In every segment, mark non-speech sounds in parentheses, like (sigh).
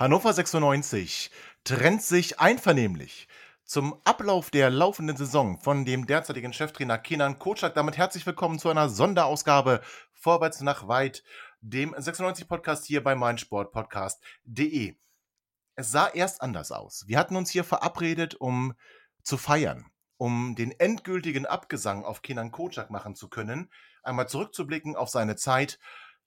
Hannover 96 trennt sich einvernehmlich zum Ablauf der laufenden Saison von dem derzeitigen Cheftrainer Kenan Kocak. Damit herzlich willkommen zu einer Sonderausgabe Vorwärts nach weit, dem 96-Podcast hier bei meinsportpodcast.de. Es sah erst anders aus. Wir hatten uns hier verabredet, um zu feiern, um den endgültigen Abgesang auf Kenan Kocak machen zu können, einmal zurückzublicken auf seine Zeit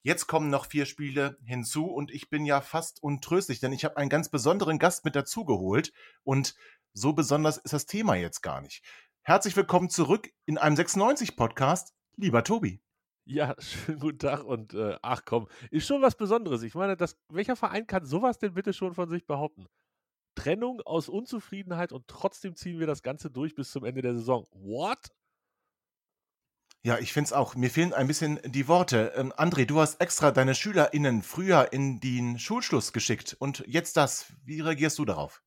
Jetzt kommen noch vier Spiele hinzu und ich bin ja fast untröstlich, denn ich habe einen ganz besonderen Gast mit dazugeholt und so besonders ist das Thema jetzt gar nicht. Herzlich willkommen zurück in einem 96-Podcast, lieber Tobi. Ja, (laughs) schönen guten Tag und äh, ach komm, ist schon was Besonderes. Ich meine, das, welcher Verein kann sowas denn bitte schon von sich behaupten? Trennung aus Unzufriedenheit und trotzdem ziehen wir das Ganze durch bis zum Ende der Saison. What? Ja, ich finde es auch. Mir fehlen ein bisschen die Worte. Ähm, André, du hast extra deine SchülerInnen früher in den Schulschluss geschickt. Und jetzt das. Wie reagierst du darauf?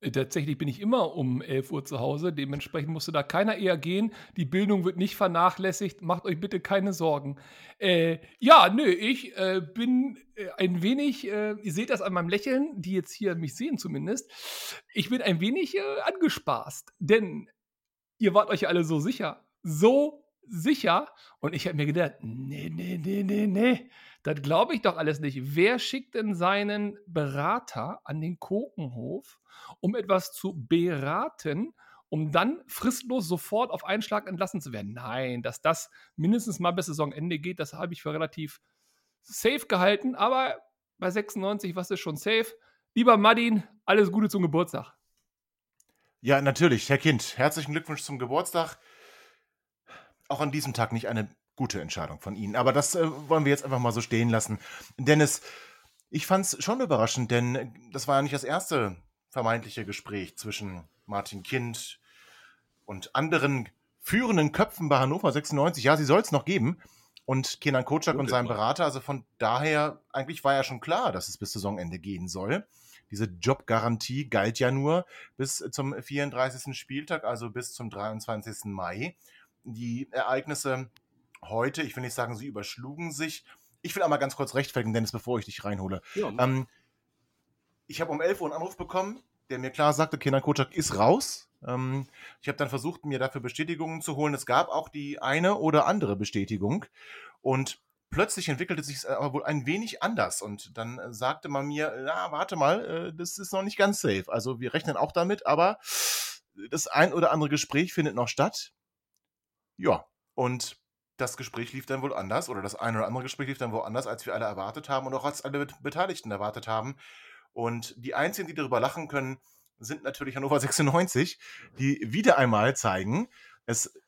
Äh, tatsächlich bin ich immer um 11 Uhr zu Hause. Dementsprechend musste da keiner eher gehen. Die Bildung wird nicht vernachlässigt. Macht euch bitte keine Sorgen. Äh, ja, nö, ich äh, bin äh, ein wenig, äh, ihr seht das an meinem Lächeln, die jetzt hier mich sehen zumindest. Ich bin ein wenig äh, angespaßt. Denn ihr wart euch alle so sicher. So sicher. Und ich habe mir gedacht, nee, nee, nee, nee, nee, das glaube ich doch alles nicht. Wer schickt denn seinen Berater an den Kokenhof, um etwas zu beraten, um dann fristlos sofort auf einen Schlag entlassen zu werden? Nein, dass das mindestens mal bis Saisonende geht, das habe ich für relativ safe gehalten. Aber bei 96, was ist schon safe? Lieber Madin, alles Gute zum Geburtstag. Ja, natürlich, Herr Kind. Herzlichen Glückwunsch zum Geburtstag auch an diesem Tag nicht eine gute Entscheidung von Ihnen. Aber das äh, wollen wir jetzt einfach mal so stehen lassen. Dennis, ich fand es schon überraschend, denn das war ja nicht das erste vermeintliche Gespräch zwischen Martin Kind und anderen führenden Köpfen bei Hannover 96. Ja, sie soll es noch geben. Und Kenan Kocak und seinem Berater. Also von daher, eigentlich war ja schon klar, dass es bis Saisonende gehen soll. Diese Jobgarantie galt ja nur bis zum 34. Spieltag, also bis zum 23. Mai die Ereignisse heute, ich will nicht sagen, sie überschlugen sich. Ich will einmal ganz kurz rechtfertigen, Dennis, bevor ich dich reinhole. Ja, ähm, ich habe um 11 Uhr einen Anruf bekommen, der mir klar sagte, Kenan Kocak ist raus. Ähm, ich habe dann versucht, mir dafür Bestätigungen zu holen. Es gab auch die eine oder andere Bestätigung. Und plötzlich entwickelte sich es aber wohl ein wenig anders. Und dann äh, sagte man mir, ja, warte mal, äh, das ist noch nicht ganz safe. Also wir rechnen auch damit, aber das ein oder andere Gespräch findet noch statt. Ja, und das Gespräch lief dann wohl anders oder das eine oder andere Gespräch lief dann woanders, als wir alle erwartet haben und auch als alle Beteiligten erwartet haben. Und die Einzigen, die darüber lachen können, sind natürlich Hannover (laughs) 96, die wieder einmal zeigen, es,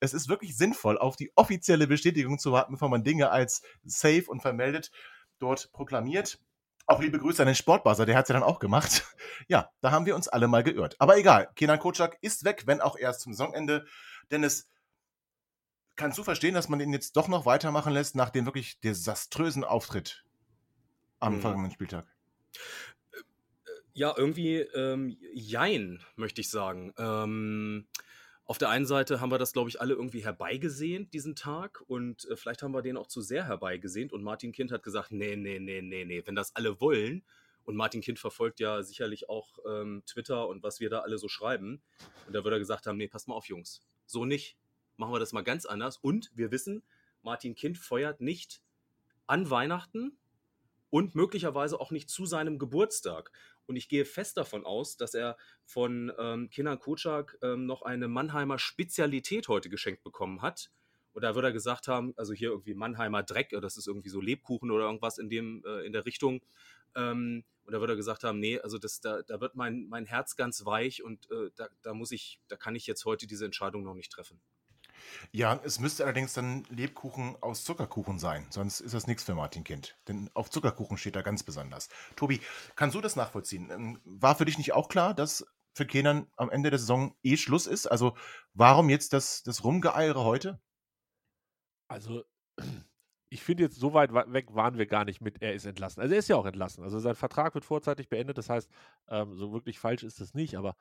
es ist wirklich sinnvoll, auf die offizielle Bestätigung zu warten, bevor man Dinge als safe und vermeldet dort proklamiert. Auch liebe Grüße an den Sportbuzzer, der hat es ja dann auch gemacht. (laughs) Ja, da haben wir uns alle mal geirrt. Aber egal, Kenan Kocak ist weg, wenn auch erst zum Saisonende. Denn es kannst du verstehen, dass man ihn jetzt doch noch weitermachen lässt nach dem wirklich desaströsen Auftritt am mhm. vergangenen Spieltag? Ja, irgendwie ähm, jein, möchte ich sagen. Ähm, auf der einen Seite haben wir das, glaube ich, alle irgendwie herbeigesehnt, diesen Tag. Und äh, vielleicht haben wir den auch zu sehr herbeigesehnt. Und Martin Kind hat gesagt, nee, nee, nee, nee, nee, wenn das alle wollen. Und Martin Kind verfolgt ja sicherlich auch ähm, Twitter und was wir da alle so schreiben. Und da würde er gesagt haben, nee, pass mal auf, Jungs. So nicht machen wir das mal ganz anders. Und wir wissen, Martin Kind feuert nicht an Weihnachten und möglicherweise auch nicht zu seinem Geburtstag. Und ich gehe fest davon aus, dass er von ähm, Kinan Kocak ähm, noch eine Mannheimer Spezialität heute geschenkt bekommen hat. Und da würde er gesagt haben, also hier irgendwie Mannheimer Dreck, das ist irgendwie so Lebkuchen oder irgendwas in, dem, äh, in der Richtung. Ähm, und da würde er gesagt haben, nee, also das, da, da wird mein, mein Herz ganz weich und äh, da, da muss ich, da kann ich jetzt heute diese Entscheidung noch nicht treffen. Ja, es müsste allerdings dann Lebkuchen aus Zuckerkuchen sein, sonst ist das nichts für Martin Kind. Denn auf Zuckerkuchen steht er ganz besonders. Tobi, kannst du das nachvollziehen? Ähm, war für dich nicht auch klar, dass für Kenan am Ende der Saison eh Schluss ist? Also warum jetzt das, das Rumgeeiere heute? Also, (clears throat) ich finde jetzt, so weit weg waren wir gar nicht mit, er ist entlassen. Also er ist ja auch entlassen. Also sein Vertrag wird vorzeitig beendet. Das heißt, ähm, so wirklich falsch ist es nicht. Aber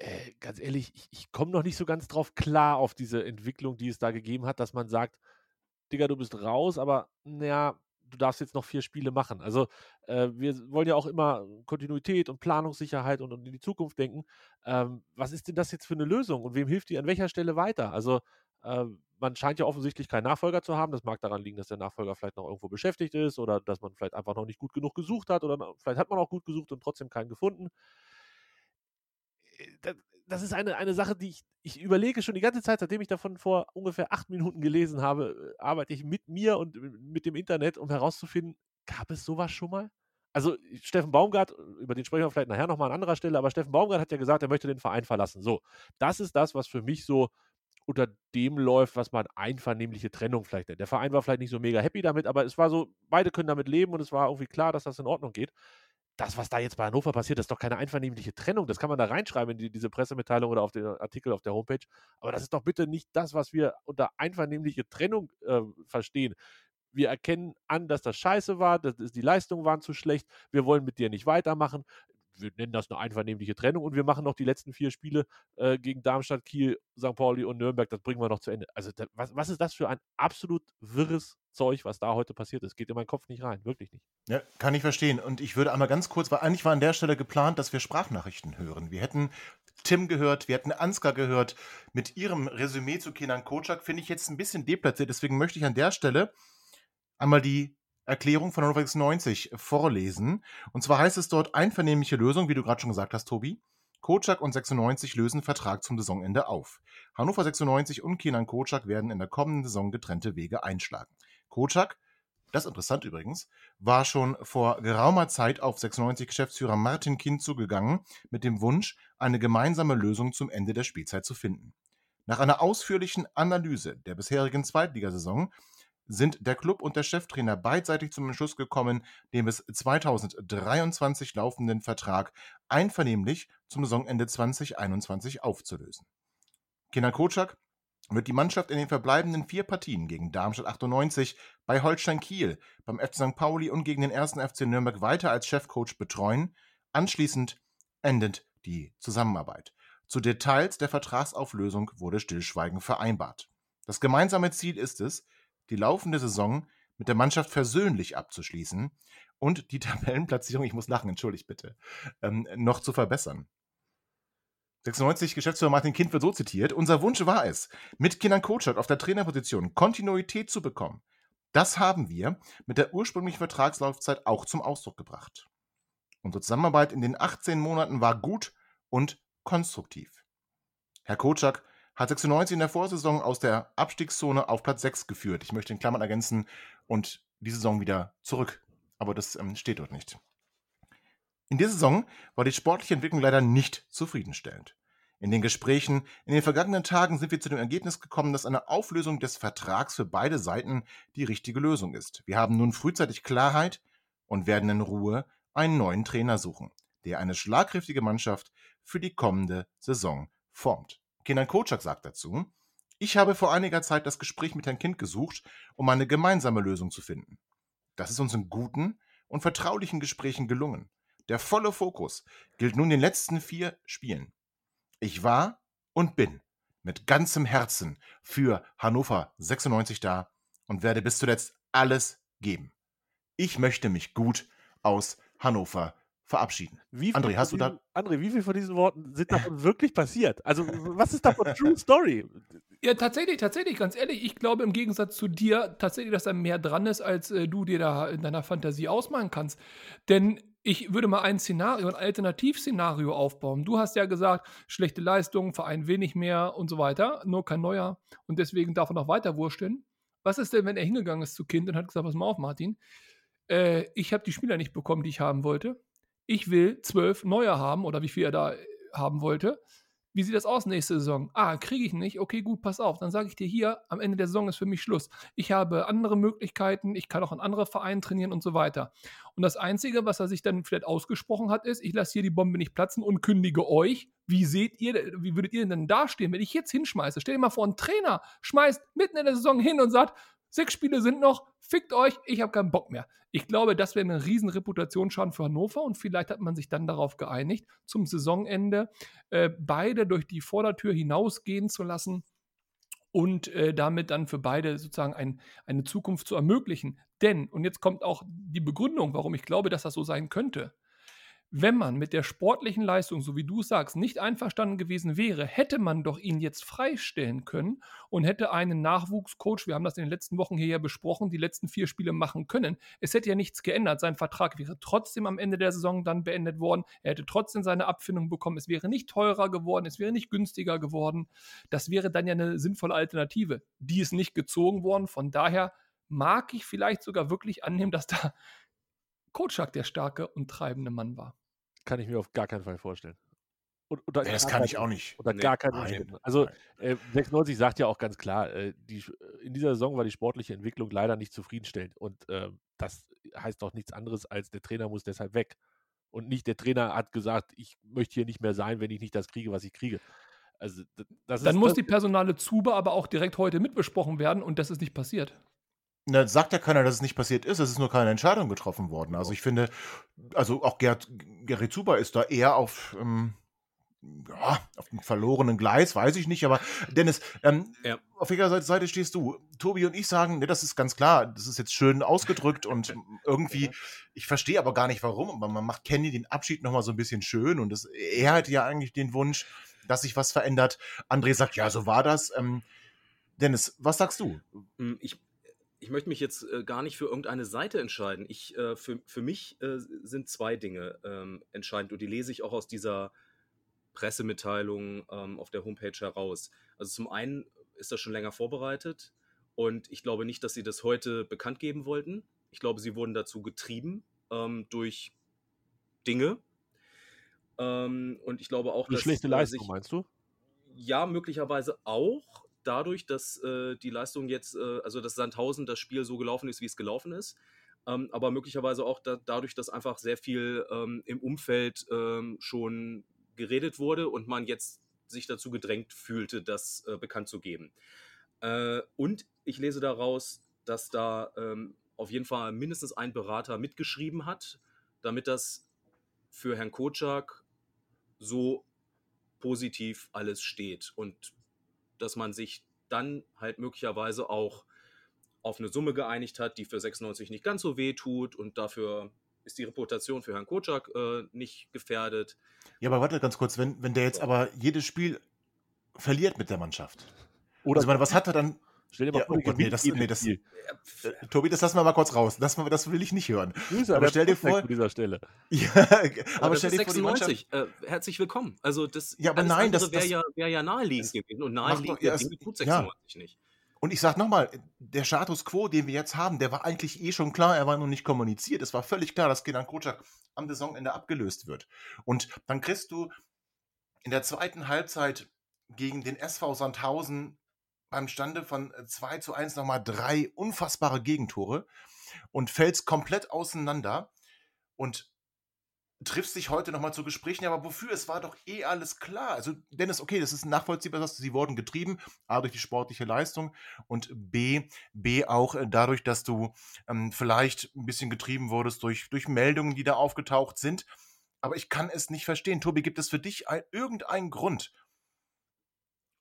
äh, ganz ehrlich, ich, ich komme noch nicht so ganz drauf klar auf diese Entwicklung, die es da gegeben hat, dass man sagt, Digga, du bist raus, aber naja, du darfst jetzt noch vier Spiele machen. Also äh, wir wollen ja auch immer Kontinuität und Planungssicherheit und, und in die Zukunft denken. Ähm, was ist denn das jetzt für eine Lösung und wem hilft die an welcher Stelle weiter? Also äh, man scheint ja offensichtlich keinen Nachfolger zu haben. Das mag daran liegen, dass der Nachfolger vielleicht noch irgendwo beschäftigt ist oder dass man vielleicht einfach noch nicht gut genug gesucht hat oder vielleicht hat man auch gut gesucht und trotzdem keinen gefunden das ist eine, eine Sache, die ich, ich überlege schon die ganze Zeit, seitdem ich davon vor ungefähr acht Minuten gelesen habe, äh, arbeite ich mit mir und mit dem Internet, um herauszufinden, gab es sowas schon mal? Also Steffen Baumgart, über den sprechen wir vielleicht nachher nochmal an anderer Stelle, aber Steffen Baumgart hat ja gesagt, er möchte den Verein verlassen. So, das ist das, was für mich so unter dem läuft, was man einvernehmliche Trennung vielleicht nennt. Der Verein war vielleicht nicht so mega happy damit, aber es war so, beide können damit leben und es war irgendwie klar, dass das in Ordnung geht das, was da jetzt bei Hannover passiert, ist doch keine einvernehmliche Trennung. Das kann man da reinschreiben in die, diese Pressemitteilung oder auf den Artikel auf der Homepage. Aber das ist doch bitte nicht das, was wir unter einvernehmliche Trennung äh, verstehen. Wir erkennen an, dass das scheiße war, dass, die Leistungen waren zu schlecht, wir wollen mit dir nicht weitermachen wir nennen das eine einvernehmliche Trennung und wir machen noch die letzten vier Spiele äh, gegen Darmstadt, Kiel, St. Pauli und Nürnberg, das bringen wir noch zu Ende. Also was, was ist das für ein absolut wirres Zeug, was da heute passiert ist? Geht in meinen Kopf nicht rein, wirklich nicht. Ja, kann ich verstehen. Und ich würde einmal ganz kurz, weil eigentlich war an der Stelle geplant, dass wir Sprachnachrichten hören. Wir hätten Tim gehört, wir hätten Ansgar gehört. Mit ihrem Resümee zu Kenan Kocak finde ich jetzt ein bisschen deplatziert. Deswegen möchte ich an der Stelle einmal die Erklärung von Hannover 96 vorlesen. Und zwar heißt es dort einvernehmliche Lösung, wie du gerade schon gesagt hast, Tobi. Kocak und 96 lösen Vertrag zum Saisonende auf. Hannover 96 und Kenan Kocak werden in der kommenden Saison getrennte Wege einschlagen. Kocak, das ist interessant übrigens, war schon vor geraumer Zeit auf 96 Geschäftsführer Martin Kind zugegangen mit dem Wunsch, eine gemeinsame Lösung zum Ende der Spielzeit zu finden. Nach einer ausführlichen Analyse der bisherigen Zweitligasaison sind der Club und der Cheftrainer beidseitig zum Entschluss gekommen, den bis 2023 laufenden Vertrag einvernehmlich zum Saisonende 2021 aufzulösen. Kenan Kocak wird die Mannschaft in den verbleibenden vier Partien gegen Darmstadt 98, bei Holstein Kiel, beim FC St. Pauli und gegen den 1. FC Nürnberg weiter als Chefcoach betreuen. Anschließend endet die Zusammenarbeit. Zu Details der Vertragsauflösung wurde Stillschweigen vereinbart. Das gemeinsame Ziel ist es, die laufende Saison mit der Mannschaft versöhnlich abzuschließen und die (laughs) Tabellenplatzierung, ich muss lachen, entschuldigt bitte, ähm, noch zu verbessern. 96 Geschäftsführer Martin Kind wird so zitiert: Unser Wunsch war es, mit Kindern Kocak auf der Trainerposition Kontinuität zu bekommen. Das haben wir mit der ursprünglichen Vertragslaufzeit auch zum Ausdruck gebracht. Unsere Zusammenarbeit in den 18 Monaten war gut und konstruktiv. Herr Kocak hat 96 in der Vorsaison aus der Abstiegszone auf Platz 6 geführt. Ich möchte in Klammern ergänzen und die Saison wieder zurück. Aber das ähm, steht dort nicht. In dieser Saison war die sportliche Entwicklung leider nicht zufriedenstellend. In den Gesprächen in den vergangenen Tagen sind wir zu dem Ergebnis gekommen, dass eine Auflösung des Vertrags für beide Seiten die richtige Lösung ist. Wir haben nun frühzeitig Klarheit und werden in Ruhe einen neuen Trainer suchen, der eine schlagkräftige Mannschaft für die kommende Saison formt. Kenan Kocak sagt dazu, ich habe vor einiger Zeit das Gespräch mit Herrn Kind gesucht, um eine gemeinsame Lösung zu finden. Das ist uns in guten und vertraulichen Gesprächen gelungen. Der volle Fokus gilt nun den letzten vier Spielen. Ich war und bin mit ganzem Herzen für Hannover 96 da und werde bis zuletzt alles geben. Ich möchte mich gut aus Hannover verabschieden. André, hast du da. André, wie viel von diesen Worten sind davon wirklich passiert? Also, was ist davon True Story? Ja, tatsächlich, tatsächlich, ganz ehrlich, ich glaube im Gegensatz zu dir tatsächlich, dass da mehr dran ist, als äh, du dir da in deiner Fantasie ausmalen kannst. Denn ich würde mal ein Szenario, ein Alternativszenario aufbauen. Du hast ja gesagt, schlechte Leistung, Verein nicht mehr und so weiter, nur kein neuer und deswegen darf er noch weiter wursteln. Was ist denn, wenn er hingegangen ist zu Kind und hat gesagt, pass mal auf, Martin, äh, ich habe die Spieler nicht bekommen, die ich haben wollte ich will zwölf neue haben oder wie viel er da haben wollte. Wie sieht das aus nächste Saison? Ah, kriege ich nicht. Okay, gut, pass auf. Dann sage ich dir hier, am Ende der Saison ist für mich Schluss. Ich habe andere Möglichkeiten, ich kann auch in andere Vereine trainieren und so weiter. Und das Einzige, was er sich dann vielleicht ausgesprochen hat, ist, ich lasse hier die Bombe nicht platzen und kündige euch. Wie seht ihr, wie würdet ihr denn dastehen, wenn ich jetzt hinschmeiße? Stell dir mal vor, ein Trainer schmeißt mitten in der Saison hin und sagt, Sechs Spiele sind noch, fickt euch, ich habe keinen Bock mehr. Ich glaube, das wäre ein riesen Reputationsschaden für Hannover und vielleicht hat man sich dann darauf geeinigt, zum Saisonende äh, beide durch die Vordertür hinausgehen zu lassen und äh, damit dann für beide sozusagen ein, eine Zukunft zu ermöglichen. Denn, und jetzt kommt auch die Begründung, warum ich glaube, dass das so sein könnte, wenn man mit der sportlichen Leistung, so wie du sagst, nicht einverstanden gewesen wäre, hätte man doch ihn jetzt freistellen können und hätte einen Nachwuchscoach, wir haben das in den letzten Wochen hier ja besprochen, die letzten vier Spiele machen können. Es hätte ja nichts geändert. Sein Vertrag wäre trotzdem am Ende der Saison dann beendet worden. Er hätte trotzdem seine Abfindung bekommen. Es wäre nicht teurer geworden, es wäre nicht günstiger geworden. Das wäre dann ja eine sinnvolle Alternative. Die ist nicht gezogen worden. Von daher mag ich vielleicht sogar wirklich annehmen, dass da Kotschak der starke und treibende Mann war. Kann ich mir auf gar keinen Fall vorstellen. Und, ja, das kann ich auch nicht. Oder nee, gar keinen Umständen. Also äh, 96 sagt ja auch ganz klar, äh, die, in dieser Saison war die sportliche Entwicklung leider nicht zufriedenstellend. Und äh, das heißt doch nichts anderes, als der Trainer muss deshalb weg. Und nicht der Trainer hat gesagt, ich möchte hier nicht mehr sein, wenn ich nicht das kriege, was ich kriege. Also, Dann ist, muss die personale Zube aber auch direkt heute mitbesprochen werden und das ist nicht passiert. Na, sagt ja keiner, dass es nicht passiert ist. Es ist nur keine Entscheidung getroffen worden. Also ich finde, also auch Gerd, Gary Zuber ist da eher auf, ähm, ja, auf dem verlorenen Gleis, weiß ich nicht. Aber Dennis, ähm, ja. auf welcher Seite stehst du? Tobi und ich sagen, ne, das ist ganz klar, das ist jetzt schön ausgedrückt und (laughs) irgendwie, ich verstehe aber gar nicht warum, aber man macht Kenny den Abschied nochmal so ein bisschen schön und das, er hatte ja eigentlich den Wunsch, dass sich was verändert. André sagt, ja, so war das. Ähm, Dennis, was sagst du? Hm, ich ich möchte mich jetzt äh, gar nicht für irgendeine Seite entscheiden. Ich, äh, für, für mich äh, sind zwei Dinge ähm, entscheidend und die lese ich auch aus dieser Pressemitteilung ähm, auf der Homepage heraus. Also zum einen ist das schon länger vorbereitet und ich glaube nicht, dass sie das heute bekannt geben wollten. Ich glaube, sie wurden dazu getrieben ähm, durch Dinge. Ähm, und ich glaube auch, Eine dass. Schlechte Leistung, sich, meinst du? Ja, möglicherweise auch dadurch, dass äh, die Leistung jetzt, äh, also dass Sandhausen das Spiel so gelaufen ist, wie es gelaufen ist. Ähm, aber möglicherweise auch da, dadurch, dass einfach sehr viel ähm, im Umfeld ähm, schon geredet wurde und man jetzt sich dazu gedrängt fühlte, das äh, bekannt zu geben. Äh, und ich lese daraus, dass da ähm, auf jeden Fall mindestens ein Berater mitgeschrieben hat, damit das für Herrn Kotschak so positiv alles steht. Und dass man sich dann halt möglicherweise auch auf eine Summe geeinigt hat, die für 96 nicht ganz so weh tut und dafür ist die Reputation für Herrn Kotschak äh, nicht gefährdet. Ja, aber warte ganz kurz, wenn, wenn der jetzt aber jedes Spiel verliert mit der Mannschaft. Oder also, meine, was hat er dann Stell dir mal ja, vor, oh Gott, nee, das, nee, das, äh, Tobi, das lassen wir mal kurz raus. Das, das will ich nicht hören. Grüße, aber stell dir vor. dieser Stelle. (laughs) ja, aber, stell dir 96. vor, äh, herzlich willkommen. Also, das ja, aber nein, das wäre ja, wär ja naheliegend gewesen. Und naheliegend ja, tut 96 ja. nicht. Und ich sag nochmal, der Status quo, den wir jetzt haben, der war eigentlich eh schon klar, er war nur nicht kommuniziert. Es war völlig klar, dass Gedan Kocak am Saisonende abgelöst wird. Und dann kriegst du in der zweiten Halbzeit gegen den SV Sandhausen beim Stande von 2 äh, zu 1 nochmal drei unfassbare Gegentore und fällst komplett auseinander und triffst dich heute nochmal zu Gesprächen, aber wofür? Es war doch eh alles klar. Also, Dennis, okay, das ist nachvollziehbar, dass sie wurden getrieben, A, durch die sportliche Leistung und B, B auch äh, dadurch, dass du ähm, vielleicht ein bisschen getrieben wurdest durch, durch Meldungen, die da aufgetaucht sind. Aber ich kann es nicht verstehen. Tobi, gibt es für dich ein, irgendeinen Grund,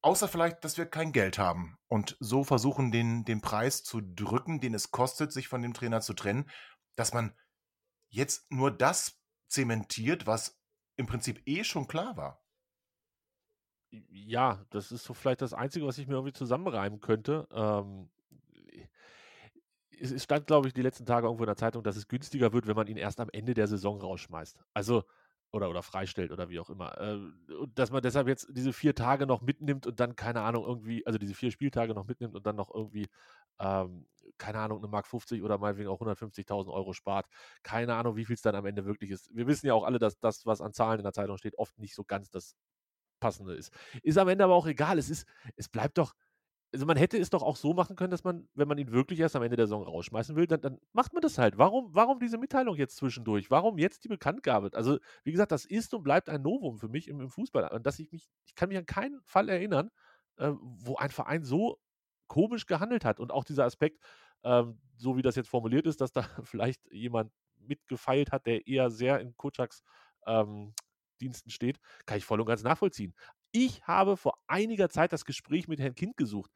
Außer vielleicht, dass wir kein Geld haben und so versuchen, den, den Preis zu drücken, den es kostet, sich von dem Trainer zu trennen, dass man jetzt nur das zementiert, was im Prinzip eh schon klar war. Ja, das ist so vielleicht das Einzige, was ich mir irgendwie zusammenreimen könnte. Ähm, es stand, glaube ich, die letzten Tage irgendwo in der Zeitung, dass es günstiger wird, wenn man ihn erst am Ende der Saison rausschmeißt. Also oder, oder freistellt oder wie auch immer. Äh, dass man deshalb jetzt diese vier Tage noch mitnimmt und dann, keine Ahnung, irgendwie, also diese vier Spieltage noch mitnimmt und dann noch irgendwie, ähm, keine Ahnung, eine Mark 50 oder meinetwegen auch 150.000 Euro spart. Keine Ahnung, wie viel es dann am Ende wirklich ist. Wir wissen ja auch alle, dass das, was an Zahlen in der Zeitung steht, oft nicht so ganz das passende ist. Ist am Ende aber auch egal. Es ist, es bleibt doch, also man hätte es doch auch so machen können, dass man, wenn man ihn wirklich erst am Ende der Saison rausschmeißen will, dann, dann macht man das halt. Warum, warum diese Mitteilung jetzt zwischendurch? Warum jetzt die Bekanntgabe? Also, wie gesagt, das ist und bleibt ein Novum für mich im, im Fußball. Und dass ich mich, ich kann mich an keinen Fall erinnern, äh, wo ein Verein so komisch gehandelt hat. Und auch dieser Aspekt, ähm, so wie das jetzt formuliert ist, dass da (laughs) vielleicht jemand mitgefeilt hat, der eher sehr in Kutschaks ähm, Diensten steht, kann ich voll und ganz nachvollziehen. Ich habe vor einiger Zeit das Gespräch mit Herrn Kind gesucht.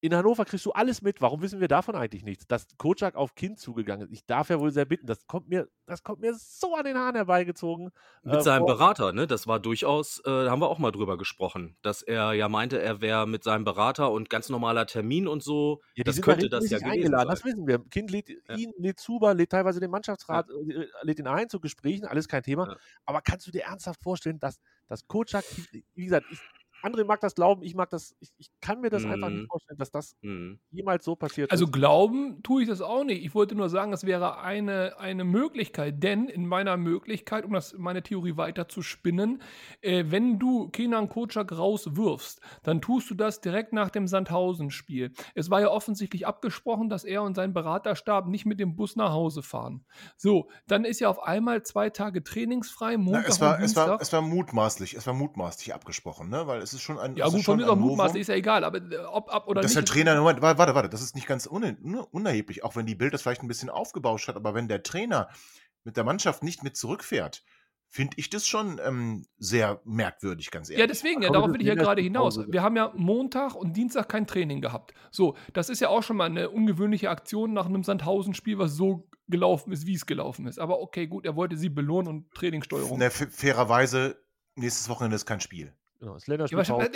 In Hannover kriegst du alles mit. Warum wissen wir davon eigentlich nichts? Dass Kocak auf Kind zugegangen ist. Ich darf ja wohl sehr bitten. Das kommt mir, das kommt mir so an den Haaren herbeigezogen. Mit äh, seinem Berater, ne? Das war durchaus, äh, da haben wir auch mal drüber gesprochen, dass er ja meinte, er wäre mit seinem Berater und ganz normaler Termin und so. Ja, das könnte das ja eingeladen. Das wissen wir. Kind lädt ja. ihn, lädt Zuber, lädt teilweise den Mannschaftsrat, ja. Äh, lädt ihn ein zu Gesprächen, alles kein Thema. Ja. Aber kannst du dir ernsthaft vorstellen, dass, dass Kocak, wie gesagt, ich, André mag das glauben, ich mag das, ich, ich kann mir das mhm. einfach nicht mhm. vorstellen, dass das mhm. jemals so passiert Also ist. glauben tue ich das auch nicht. Ich wollte nur sagen, es wäre eine, eine Möglichkeit, denn in meiner Möglichkeit, um das, meine Theorie weiter zu spinnen, äh, wenn du Kenan Kocak rauswirfst, dann tust du das direkt nach dem Sandhausen-Spiel. Es war ja offensichtlich abgesprochen, dass er und sein Beraterstab nicht mit dem Bus nach Hause fahren. So, dann ist ja auf einmal zwei Tage trainingsfrei, Montag Na, es war, und Es war, es war mutmaßlich, es war mutmaßlich abgesprochen, ne? weil es ist schon ein. Ja, gut, von mir auch mutmaßlich ist ja egal, aber äh, ob ab oder dass nicht. Dass der Trainer, Moment, warte, warte, das ist nicht ganz unerheblich, auch wenn die Bild das vielleicht ein bisschen aufgebauscht hat, aber wenn der Trainer mit der Mannschaft nicht mit zurückfährt, finde ich das schon ähm, sehr merkwürdig, ganz ehrlich. Ja, deswegen, ja, darauf will ich ja gerade hinaus. Wir haben ja Montag und Dienstag kein Training gehabt. So, das ist ja auch schon mal eine ungewöhnliche Aktion nach einem Sandhausen-Spiel, was so gelaufen ist, wie es gelaufen ist. Aber okay, gut, er wollte sie belohnen und Trainingssteuerung. Ne, fairerweise, nächstes Wochenende ist kein Spiel. Genau, das Länderspiel. Ja,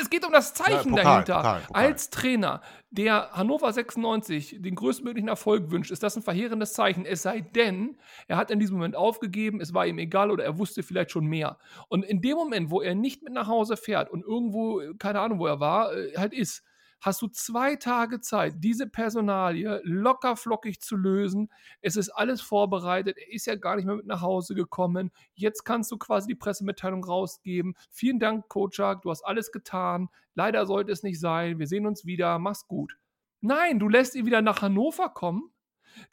es geht um das Zeichen ja, Pokal, dahinter. Pokal, Pokal. Als Trainer, der Hannover 96 den größtmöglichen Erfolg wünscht, ist das ein verheerendes Zeichen. Es sei denn, er hat in diesem Moment aufgegeben, es war ihm egal oder er wusste vielleicht schon mehr. Und in dem Moment, wo er nicht mit nach Hause fährt und irgendwo, keine Ahnung, wo er war, äh, halt ist, hast du zwei Tage Zeit, diese Personalie locker flockig zu lösen. Es ist alles vorbereitet. Er ist ja gar nicht mehr mit nach Hause gekommen. Jetzt kannst du quasi die Pressemitteilung rausgeben. Vielen Dank, Kocak, du hast alles getan. Leider sollte es nicht sein. Wir sehen uns wieder. Mach's gut. Nein, du lässt ihn wieder nach Hannover kommen.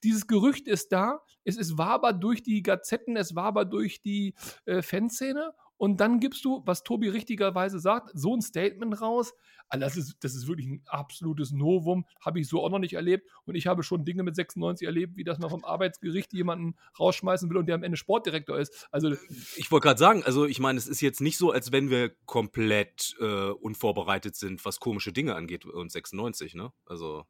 Dieses Gerücht ist da. Es ist wabert durch die Gazetten, es wabert durch die äh, Fanszene und dann gibst du, was Tobi richtigerweise sagt, so ein Statement raus. Also das, ist, das ist wirklich ein absolutes Novum. Habe ich so auch noch nicht erlebt. Und ich habe schon Dinge mit 96 erlebt, wie dass man vom Arbeitsgericht jemanden rausschmeißen will und der am Ende Sportdirektor ist. Also ich wollte gerade sagen, also ich meine, es ist jetzt nicht so, als wenn wir komplett äh, unvorbereitet sind, was komische Dinge angeht und 96, ne? Also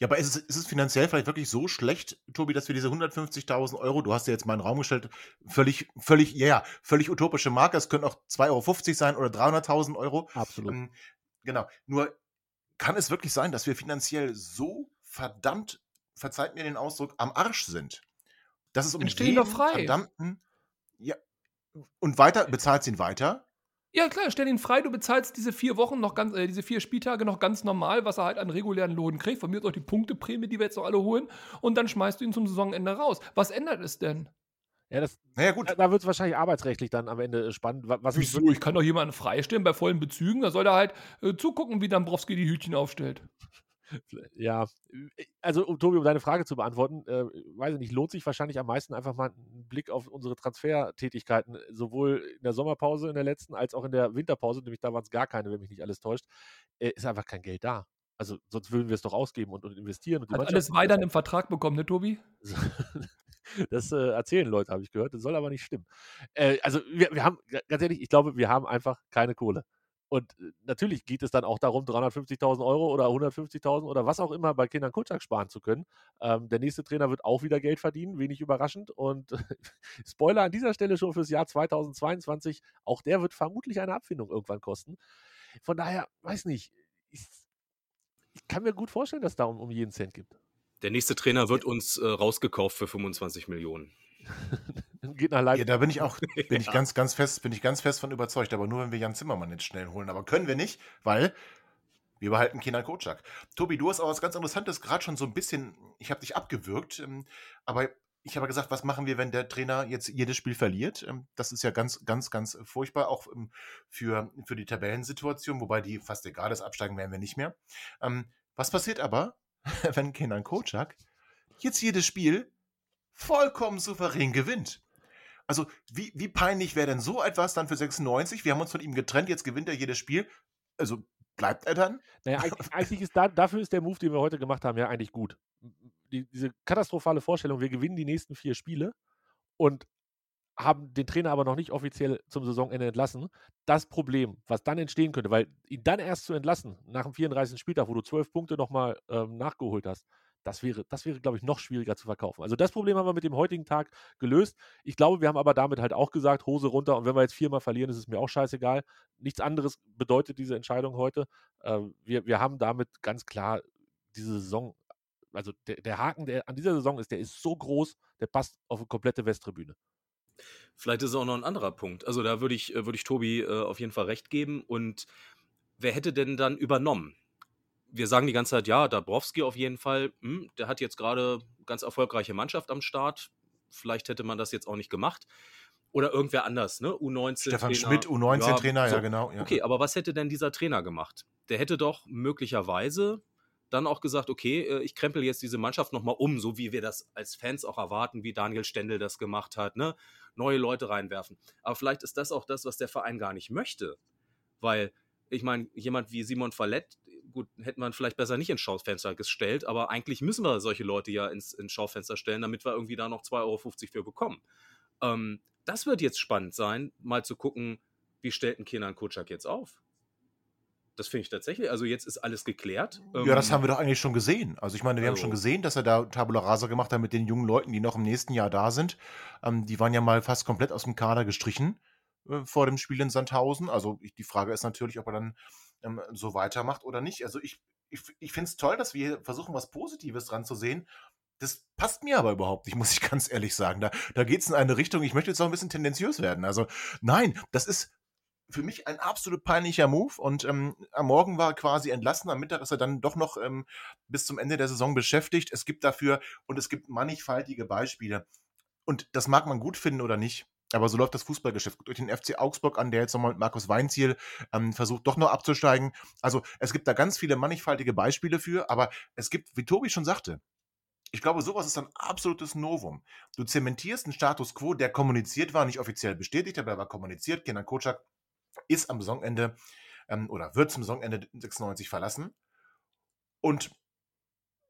ja, aber ist es, ist es finanziell vielleicht wirklich so schlecht, Tobi, dass wir diese 150.000 Euro, du hast ja jetzt mal in den Raum gestellt, völlig, völlig, ja, ja, völlig utopische Marke, es können auch 2,50 Euro sein oder 300.000 Euro. Absolut. Ähm, genau. Nur kann es wirklich sein, dass wir finanziell so verdammt, verzeiht mir den Ausdruck, am Arsch sind, dass es um jeden verdammten, ja, und weiter, bezahlt sie ihn weiter, ja, klar, stell ihn frei, du bezahlst diese vier Wochen noch ganz, äh, diese vier Spieltage noch ganz normal, was er halt an regulären Lohn kriegt. Von mir ist auch die Punkteprämie, die wir jetzt noch alle holen. Und dann schmeißt du ihn zum Saisonende raus. Was ändert es denn? Ja, das, naja, gut. Da, wird es wahrscheinlich arbeitsrechtlich dann am Ende spannend. Was Wieso? Ich kann doch jemanden freistellen bei vollen Bezügen. Da soll er halt äh, zugucken, wie Dambrowski die Hütchen aufstellt. Ja, äh, also um Tobi, um deine Frage zu beantworten, äh, weiß ich nicht, lohnt sich wahrscheinlich am meisten einfach mal einen Blick auf unsere Transfertätigkeiten, sowohl in der Sommerpause in der letzten als auch in der Winterpause, nämlich da waren es gar keine, wenn mich nicht alles täuscht, äh, ist einfach kein Geld da. Also sonst würden wir es doch ausgeben und, und investieren. Und Hat alles weiter im Vertrag bekommen, ne, Tobi? (laughs) Das äh, erzählen Leute, habe ich gehört. Das soll aber nicht stimmen. Äh, also wir, wir haben, ganz ehrlich, ich glaube, wir haben einfach keine Kohle. Und äh, natürlich geht es dann auch darum, 350.000 Euro oder 150.000 oder was auch immer bei Kindern Kutschak sparen zu können. Ähm, der nächste Trainer wird auch wieder Geld verdienen, wenig überraschend. Und (laughs) Spoiler an dieser Stelle schon fürs Jahr 2022, auch der wird vermutlich eine Abfindung irgendwann kosten. Von daher, weiß nicht, ich, ich kann mir gut vorstellen, dass es da um, um jeden Cent gibt. Der nächste Trainer wird uns äh, rausgekauft für 25 Millionen. (laughs) Geht nach Leipzig. Ja, da bin ich auch, (laughs) bin ich ganz, ganz fest, bin ich ganz fest von überzeugt. Aber nur, wenn wir Jan Zimmermann jetzt schnell holen. Aber können wir nicht, weil wir behalten Kenan Kocak. Tobi, du hast auch was ganz Interessantes gerade schon so ein bisschen, ich habe dich abgewürgt, ähm, aber ich habe gesagt, was machen wir, wenn der Trainer jetzt jedes Spiel verliert? Ähm, das ist ja ganz, ganz, ganz furchtbar, auch ähm, für, für die Tabellensituation, wobei die fast egal ist, absteigen werden wir nicht mehr. Was passiert aber, (laughs) wenn Kenan Kocak jetzt jedes Spiel vollkommen souverän gewinnt? Also, wie, wie peinlich wäre denn so etwas dann für 96? Wir haben uns von ihm getrennt, jetzt gewinnt er jedes Spiel. Also, bleibt er dann? Naja, eigentlich, ist da, dafür ist der Move, den wir heute gemacht haben, ja eigentlich gut. Die, diese katastrophale Vorstellung, wir gewinnen die nächsten vier Spiele und haben den Trainer aber noch nicht offiziell zum Saisonende entlassen. Das Problem, was dann entstehen könnte, weil ihn dann erst zu entlassen, nach dem 34. Spieltag, wo du zwölf Punkte nochmal ähm, nachgeholt hast, das wäre, das wäre, glaube ich, noch schwieriger zu verkaufen. Also das Problem haben wir mit dem heutigen Tag gelöst. Ich glaube, wir haben aber damit halt auch gesagt, Hose runter und wenn wir jetzt viermal verlieren, ist es mir auch scheißegal. Nichts anderes bedeutet diese Entscheidung heute. Äh, wir, wir haben damit ganz klar diese Saison, also der, der Haken, der an dieser Saison ist, der ist so groß, der passt auf eine komplette Westtribüne. Vielleicht ist es auch noch ein anderer Punkt. Also da würde ich, äh, würde ich Tobi äh, auf jeden Fall recht geben. Und wer hätte denn dann übernommen? Wir sagen die ganze Zeit, ja, Dabrowski auf jeden Fall, hm, der hat jetzt gerade ganz erfolgreiche Mannschaft am Start. Vielleicht hätte man das jetzt auch nicht gemacht. Oder irgendwer anders, ne? U19. Stefan Trainer. Schmidt, U19-Trainer, ja, so. ja, genau. Ja. Okay, aber was hätte denn dieser Trainer gemacht? Der hätte doch möglicherweise dann auch gesagt, okay, äh, ich krempel jetzt diese Mannschaft nochmal um, so wie wir das als Fans auch erwarten, wie Daniel Stendel das gemacht hat, ne? Neue Leute reinwerfen. Aber vielleicht ist das auch das, was der Verein gar nicht möchte. Weil, ich meine, jemand wie Simon Fallett, gut, hätte man vielleicht besser nicht ins Schaufenster gestellt, aber eigentlich müssen wir solche Leute ja ins, ins Schaufenster stellen, damit wir irgendwie da noch 2,50 Euro für bekommen. Ähm, das wird jetzt spannend sein, mal zu gucken, wie stellt ein Kenan Kutschak jetzt auf? Das finde ich tatsächlich. Also jetzt ist alles geklärt. Ja, das ähm, haben wir doch eigentlich schon gesehen. Also ich meine, wir also, haben schon gesehen, dass er da Tabula Rasa gemacht hat mit den jungen Leuten, die noch im nächsten Jahr da sind. Ähm, die waren ja mal fast komplett aus dem Kader gestrichen äh, vor dem Spiel in Sandhausen. Also ich, die Frage ist natürlich, ob er dann ähm, so weitermacht oder nicht. Also ich, ich, ich finde es toll, dass wir versuchen, was Positives dran zu sehen. Das passt mir aber überhaupt nicht, (laughs) muss ich ganz ehrlich sagen. Da, da geht es in eine Richtung, ich möchte jetzt auch ein bisschen tendenziös werden. Also nein, das ist für mich ein absolut peinlicher Move und ähm, am Morgen war er quasi entlassen, am Mittag ist er dann doch noch ähm, bis zum Ende der Saison beschäftigt. Es gibt dafür und es gibt mannigfaltige Beispiele. Und das mag man gut finden oder nicht. Aber so läuft das Fußballgeschäft. Durch den FC Augsburg an, der jetzt nochmal mit Markus Weinziel ähm, versucht, doch noch abzusteigen. Also es gibt da ganz viele mannigfaltige Beispiele für, aber es gibt, wie Tobi schon sagte, ich glaube, sowas ist ein absolutes Novum. Du zementierst einen Status quo, der kommuniziert war, nicht offiziell bestätigt, aber er war kommuniziert. Kenan Kocak ist am Saisonende ähm, oder wird zum Saisonende 96 verlassen. Und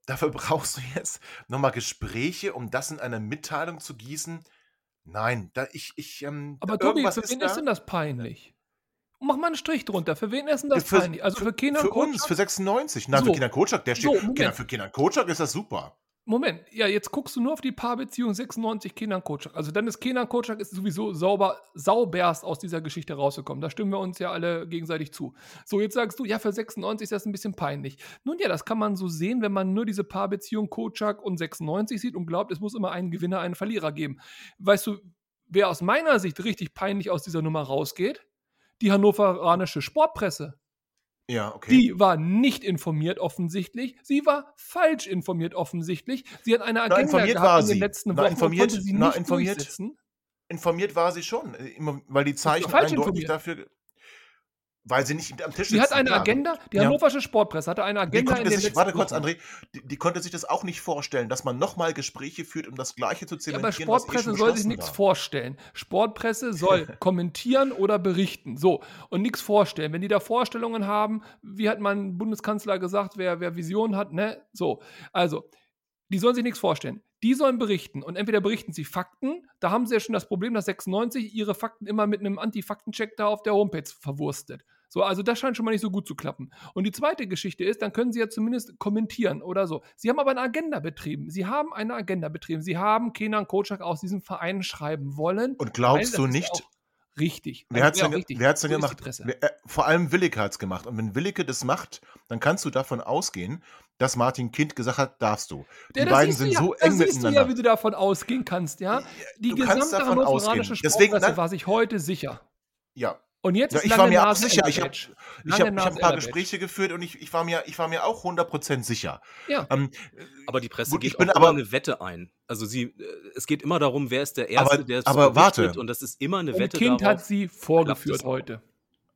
dafür (laughs) brauchst du jetzt nochmal Gespräche, um das in eine Mitteilung zu gießen, Nein, da ich, ich, ähm, Aber Tobi, für wen ist, ist denn das peinlich? Mach mal einen Strich drunter. Für wen ist denn das für, peinlich? Also für Kenan Für uns, für 96. Nein, so. für Kenan Kocak, der steht. So, für Kenan Kocak ist das super. Moment, ja, jetzt guckst du nur auf die Paarbeziehung 96 Kenan Kocak. Also dann ist Kenan Kocak ist sowieso sauber, sauberst aus dieser Geschichte rausgekommen. Da stimmen wir uns ja alle gegenseitig zu. So, jetzt sagst du, ja, für 96 ist das ein bisschen peinlich. Nun ja, das kann man so sehen, wenn man nur diese Paarbeziehung Kocak und 96 sieht und glaubt, es muss immer einen Gewinner, einen Verlierer geben. Weißt du, wer aus meiner Sicht richtig peinlich aus dieser Nummer rausgeht? Die hannoveranische Sportpresse. Ja, okay. Die war nicht informiert offensichtlich. Sie war falsch informiert offensichtlich. Sie hat eine Agenda na, informiert gehabt war in den letzten Wochen informiert, sie na, informiert, informiert war sie schon, äh, weil die Zeichen eindeutig informiert. dafür weil sie nicht am Tisch Sie hat eine klar. Agenda, die ja. hannoversche Sportpresse hatte eine Agenda in den sich, Warte kurz, André, die, die, konnte sich das auch nicht vorstellen, dass man nochmal Gespräche führt, um das Gleiche zu zementieren, ja, aber Sportpresse soll sich nichts vorstellen. Sportpresse soll (laughs) kommentieren oder berichten. So, und nichts vorstellen. Wenn die da Vorstellungen haben, wie hat mein Bundeskanzler gesagt, wer, wer Visionen hat, ne? So, also, die sollen sich nichts vorstellen. Die sollen berichten. Und entweder berichten sie Fakten, da haben sie ja schon das Problem, dass 96 ihre Fakten immer mit einem Anti-Faktencheck da auf der Homepage verwurstet. So, also das scheint schon mal nicht so gut zu klappen. Und die zweite Geschichte ist, dann können Sie ja zumindest kommentieren oder so. Sie haben aber eine Agenda betrieben. Sie haben eine Agenda betrieben. Sie haben Kenan Kocak aus diesem Verein schreiben wollen. Und glaubst du nicht? Richtig. Wer hat es denn, denn so gemacht? Wer, äh, vor allem Willicke hat es gemacht. Und wenn Willicke das macht, dann kannst du davon ausgehen, dass Martin Kind gesagt hat, darfst du. Die ja, beiden sind ja, so eng miteinander. Du ja, wie du davon ausgehen kannst, ja. Die du gesamte hannoveranische Sportpresse war sich heute sicher. Ja, Und jetzt Ja, ist ich lange war mir auch Nase sicher. Ich habe hab, ich hab ein paar. Gespräche geführt und ich, ich, war, mir, ich war mir auch 100% sicher. Ja. Ähm, Aber die Presse Gut, geht ich bin auch aber- immer eine Wette ein. Also sie, äh, es geht immer darum, wer ist der Erste, Aber- der es aber warte. und das ist immer eine Und Wette Kind darauf. hat sie vorgeführt auch. heute.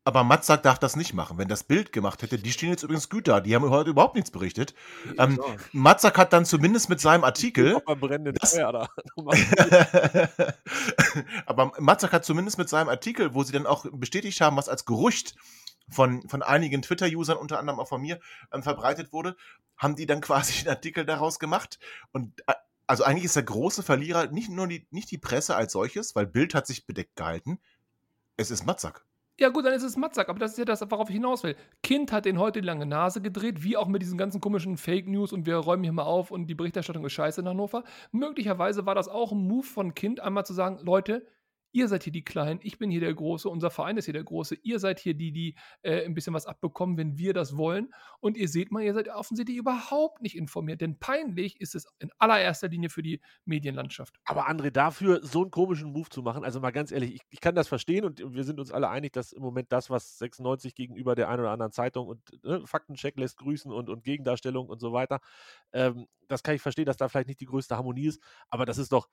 Aber Matzak darf das nicht machen. Wenn das Bild gemacht hätte, die stehen jetzt übrigens gut da. Die haben heute überhaupt nichts berichtet. Ähm. Matzak hat dann zumindest mit seinem Artikel. Das- da. (laughs) (laughs) Aber Matzak hat zumindest mit seinem Artikel, wo sie dann auch bestätigt haben, was als Gerücht von, von einigen Twitter-Usern, unter anderem auch von mir, ähm, verbreitet wurde, haben die dann (laughs) quasi einen Artikel daraus gemacht. Und äh, also eigentlich ist der große Verlierer nicht nur die, nicht die Presse als solches, weil Bild hat sich bedeckt gehalten. Es ist Matzak. Ja, gut, dann ist es Matzak, aber das ist ja das, worauf ich hinaus will. Kind hat den heute die lange Nase gedreht, wie auch mit diesen ganzen komischen Fake News und wir räumen hier mal auf und die Berichterstattung ist scheiße in Hannover. Möglicherweise war das auch ein Move von Kind, einmal zu sagen: Leute, ihr seid hier die Kleinen, ich bin hier der Große, unser Verein ist hier der Große, ihr seid hier die, die äh, ein bisschen was abbekommen, wenn wir das wollen. Und ihr seht mal, ihr seid offensichtlich überhaupt nicht informiert, denn peinlich ist es in allererster Linie für die Medienlandschaft. Aber André, dafür so einen komischen Move zu machen, also mal ganz ehrlich, ich, ich kann das verstehen und wir sind uns alle einig, dass im Moment das, was 96 gegenüber der einen oder anderen Zeitung und ne, Faktencheck lässt grüßen und, und Gegendarstellung und so weiter, ähm, das kann ich verstehen, dass da vielleicht nicht die größte Harmonie ist, aber das ist doch,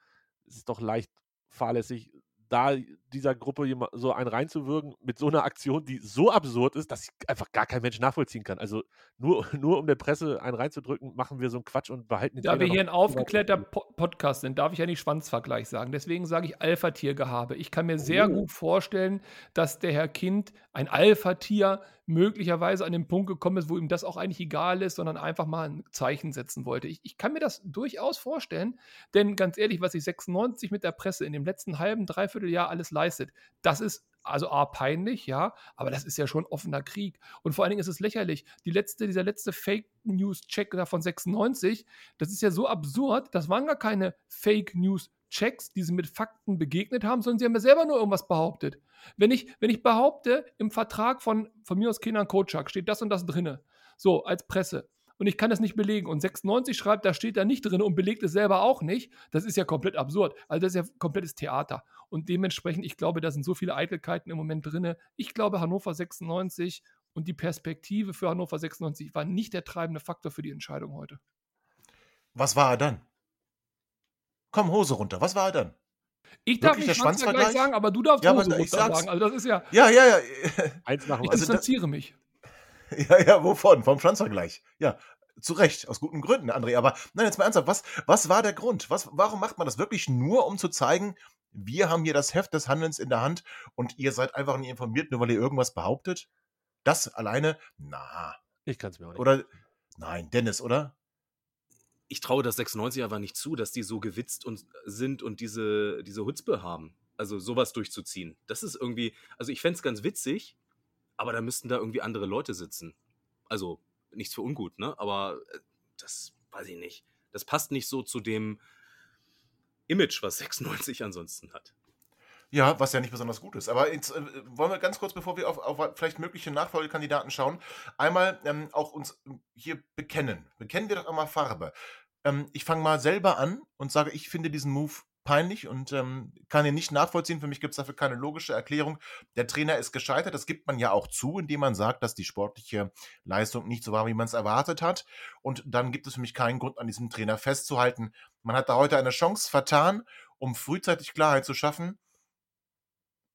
es ist doch leicht fahrlässig, da dieser Gruppe so einen reinzuwirken mit so einer Aktion, die so absurd ist, dass einfach gar kein Mensch nachvollziehen kann. Also nur, (laughs) nur um der Presse einen reinzudrücken, machen wir so einen Quatsch und behalten den Da wir hier ein aufgeklärter po Podcast sind, darf ich ja nicht Schwanzvergleich sagen. Deswegen sage ich Alpha-Tier-Gehabe. Ich kann mir sehr Oh. gut vorstellen, dass der Herr Kind, ein Alpha-Tier, möglicherweise an den Punkt gekommen ist, wo ihm das auch eigentlich egal ist, sondern einfach mal ein Zeichen setzen wollte. Ich, ich kann mir das durchaus vorstellen, denn ganz ehrlich, was sich 96 mit der Presse in dem letzten halben, dreiviertel Jahr alles leistet, das ist also A, peinlich, ja, aber das ist ja schon offener Krieg. Und vor allen Dingen ist es lächerlich. Die letzte, dieser letzte Fake News-Check da von 96, das ist ja so absurd, das waren gar keine Fake News-Checks, die sie mit Fakten begegnet haben, sondern sie haben ja selber nur irgendwas behauptet. Wenn ich, wenn ich behaupte, im Vertrag von, von mir aus Kindern Kocak steht das und das drinne, so als Presse, und ich kann das nicht belegen. Und 96 schreibt, da steht da nicht drin und belegt es selber auch nicht. Das ist ja komplett absurd. Also das ist ja komplettes Theater. Und dementsprechend, ich glaube, da sind so viele Eitelkeiten im Moment drin. Ich glaube, Hannover 96 und die Perspektive für Hannover 96 war nicht der treibende Faktor für die Entscheidung heute. Was war er dann? Komm, Hose runter. Was war er dann? Ich darf Wirklich nicht der Schwanzvergleich sagen, aber du darfst Ja, Hose ich runter sagen. Also das ist ja, Ja, ja, ja. (laughs) Eins nach ich Also da- distanziere mich. (laughs) Ja, ja, wovon? Vom Schwanzvergleich. Ja, zu Recht, aus guten Gründen, André. Aber nein, jetzt mal ernsthaft, was, was war der Grund? Was, warum macht man das wirklich nur, um zu zeigen, wir haben hier das Heft des Handelns in der Hand und ihr seid einfach nicht informiert, nur weil ihr irgendwas behauptet? Das alleine? Na. Ich kann es mir auch nicht. Oder? Nein, Dennis, oder? Ich traue das 96 einfach nicht zu, dass die so gewitzt und sind und diese, diese Hutzpe haben. Also sowas durchzuziehen. Das ist irgendwie, also ich fände es ganz witzig, aber da müssten da irgendwie andere Leute sitzen. Also nichts für ungut, ne? Aber äh, das weiß ich nicht. Das passt nicht so zu dem Image, was 96 ansonsten hat. Ja, was ja nicht besonders gut ist. Aber jetzt äh, wollen wir ganz kurz, bevor wir auf, auf vielleicht mögliche Nachfolgekandidaten schauen, einmal ähm, auch uns hier bekennen. Bekennen wir doch einmal Farbe. Ähm, ich fange mal selber an und sage, ich finde diesen Move peinlich und ähm, kann ihn nicht nachvollziehen. Für mich gibt es dafür keine logische Erklärung. Der Trainer ist gescheitert. Das gibt man ja auch zu, indem man sagt, dass die sportliche Leistung nicht so war, wie man es erwartet hat. Und dann gibt es für mich keinen Grund, an diesem Trainer festzuhalten. Man hat da heute eine Chance vertan, um frühzeitig Klarheit zu schaffen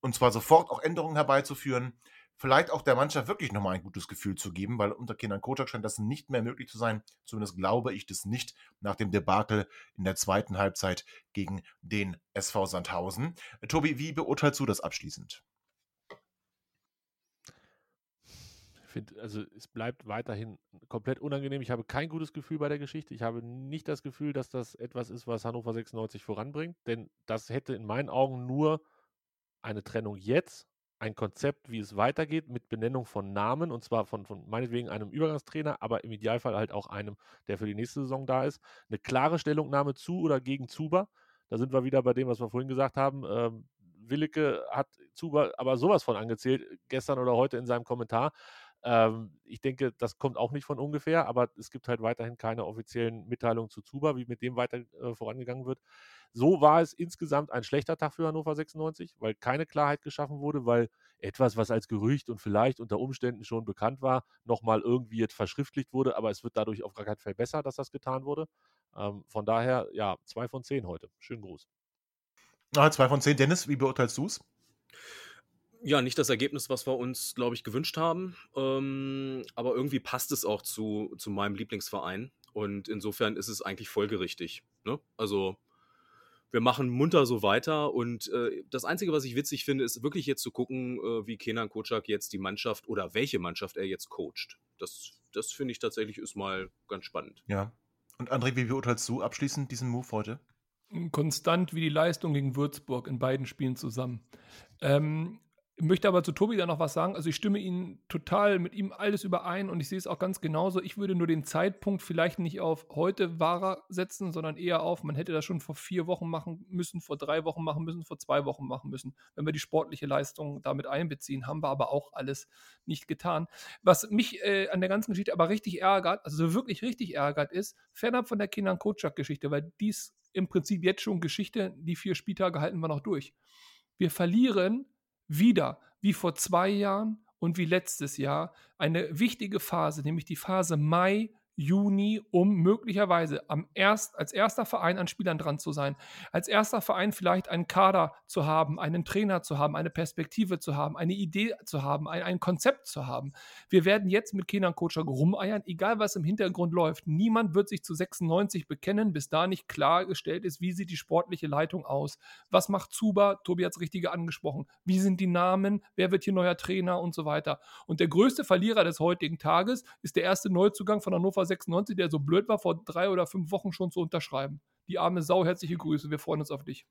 und zwar sofort auch Änderungen herbeizuführen, vielleicht auch der Mannschaft wirklich nochmal ein gutes Gefühl zu geben, weil unter Kindern Kotak scheint das nicht mehr möglich zu sein. Zumindest glaube ich das nicht nach dem Debakel in der zweiten Halbzeit gegen den SV Sandhausen. Tobi, wie beurteilst du das abschließend? Ich finde, also es bleibt weiterhin komplett unangenehm. Ich habe kein gutes Gefühl bei der Geschichte. Ich habe nicht das Gefühl, dass das etwas ist, was Hannover 96 voranbringt, denn das hätte in meinen Augen nur eine Trennung jetzt, ein Konzept, wie es weitergeht, mit Benennung von Namen und zwar von, von meinetwegen einem Übergangstrainer, aber im Idealfall halt auch einem, der für die nächste Saison da ist. Eine klare Stellungnahme zu oder gegen Zuber. Da sind wir wieder bei dem, was wir vorhin gesagt haben. Ähm, Willicke hat Zuber aber sowas von angezählt, gestern oder heute in seinem Kommentar. Ähm, ich denke, das kommt auch nicht von ungefähr, aber es gibt halt weiterhin keine offiziellen Mitteilungen zu Zuba, wie mit dem weiter äh, vorangegangen wird. So war es insgesamt ein schlechter Tag für Hannover 96, weil keine Klarheit geschaffen wurde, weil etwas, was als Gerücht und vielleicht unter Umständen schon bekannt war, nochmal irgendwie jetzt verschriftlicht wurde, aber es wird dadurch auf gar keinen Fall besser, dass das getan wurde. Ähm, von daher, ja, zwei von zehn heute. Schönen Gruß. Ah, zwei von zehn. Dennis, wie beurteilst du es? Ja, nicht das Ergebnis, was wir uns, glaube ich, gewünscht haben. Ähm, aber irgendwie passt es auch zu, zu meinem Lieblingsverein. Und insofern ist es eigentlich folgerichtig. Ne? Also, wir machen munter so weiter. Und äh, das Einzige, was ich witzig finde, ist wirklich jetzt zu gucken, äh, wie Kenan Kocak jetzt die Mannschaft oder welche Mannschaft er jetzt coacht. Das, das finde ich tatsächlich ist mal ganz spannend. Ja. Und André, wie beurteilst du abschließend diesen Move heute? Konstant wie die Leistung gegen Würzburg in beiden Spielen zusammen. Ähm, möchte aber zu Tobi da noch was sagen. Also ich stimme Ihnen total mit ihm alles überein und ich sehe es auch ganz genauso. Ich würde nur den Zeitpunkt vielleicht nicht auf heute wahrer setzen, sondern eher auf, man hätte das schon vor vier Wochen machen müssen, vor drei Wochen machen müssen, vor zwei Wochen machen müssen. Wenn wir die sportliche Leistung damit einbeziehen, haben wir aber auch alles nicht getan. Was mich äh, an der ganzen Geschichte aber richtig ärgert, also wirklich richtig ärgert, ist, fernab von der Kindern Kotschak-Geschichte, weil dies im Prinzip jetzt schon Geschichte, die vier Spieltage halten wir noch durch. Wir verlieren wieder, wie vor zwei Jahren und wie letztes Jahr, eine wichtige Phase, nämlich die Phase Mai, Juni, um möglicherweise am erst, als erster Verein an Spielern dran zu sein, als erster Verein vielleicht einen Kader zu haben, einen Trainer zu haben, eine Perspektive zu haben, eine Idee zu haben, ein, ein Konzept zu haben. Wir werden jetzt mit Kenan Kocher rumeiern, egal was im Hintergrund läuft. Niemand wird sich zu 96 bekennen, bis da nicht klargestellt ist, wie sieht die sportliche Leitung aus. Was macht Zuba? Tobi hat es richtige angesprochen. Wie sind die Namen? Wer wird hier neuer Trainer und so weiter? Und der größte Verlierer des heutigen Tages ist der erste Neuzugang von Hannover 96, der so blöd war, vor drei oder fünf Wochen schon zu unterschreiben. Die arme Sau, herzliche Grüße, wir freuen uns auf dich.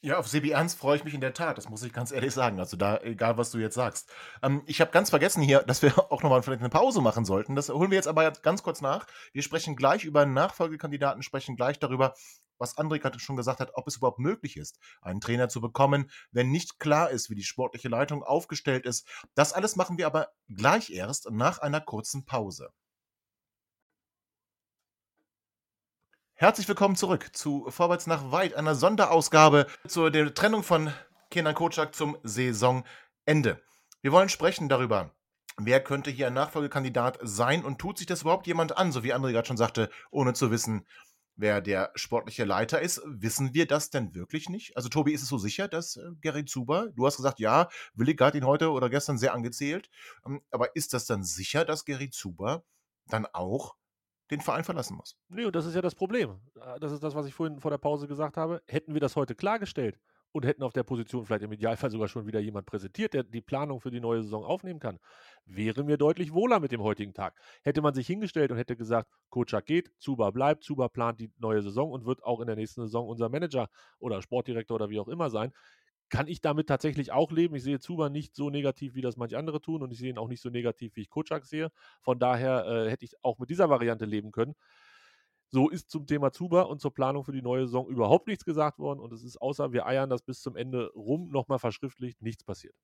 Ja, auf Sebi Ernst freue ich mich in der Tat, das muss ich ganz ehrlich sagen. Also da, egal was du jetzt sagst. Ähm, ich habe ganz vergessen hier, dass wir auch nochmal vielleicht eine Pause machen sollten. Das holen wir jetzt aber ganz kurz nach. Wir sprechen gleich über Nachfolgekandidaten, sprechen gleich darüber, was André gerade schon gesagt hat, ob es überhaupt möglich ist, einen Trainer zu bekommen, wenn nicht klar ist, wie die sportliche Leitung aufgestellt ist. Das alles machen wir aber gleich erst nach einer kurzen Pause. Herzlich willkommen zurück zu Vorwärts nach Weit, einer Sonderausgabe zur Trennung von Kenan Kocak zum Saisonende. Wir wollen sprechen darüber, wer könnte hier ein Nachfolgekandidat sein und tut sich das überhaupt jemand an, so wie André gerade schon sagte, ohne zu wissen, wer der sportliche Leiter ist. Wissen wir das denn wirklich nicht? Also Tobi, ist es so sicher, dass äh, Gary Zuber, du hast gesagt, ja, Willig hat ihn heute oder gestern sehr angezählt, ähm, aber ist das dann sicher, dass Gary Zuber dann auch den Verein verlassen muss. Nee, und das ist ja das Problem. Äh, das ist das, was ich vorhin vor der Pause gesagt habe. Hätten wir das heute klargestellt und hätten auf der Position vielleicht im Idealfall sogar schon wieder jemand präsentiert, der die Planung für die neue Saison aufnehmen kann, wären wir deutlich wohler mit dem heutigen Tag. Hätte man sich hingestellt und hätte gesagt, Kocak geht, Zuba bleibt, Zuba plant die neue Saison und wird auch in der nächsten Saison unser Manager oder Sportdirektor oder wie auch immer sein, kann ich damit tatsächlich auch leben. Ich sehe Zuba nicht so negativ, wie das manche andere tun und ich sehe ihn auch nicht so negativ, wie ich Kocak sehe. Von daher äh, hätte ich auch mit dieser Variante leben können. So ist zum Thema Zuba und zur Planung für die neue Saison überhaupt nichts gesagt worden und es ist außer wir eiern das bis zum Ende rum nochmal verschriftlicht, nichts passiert.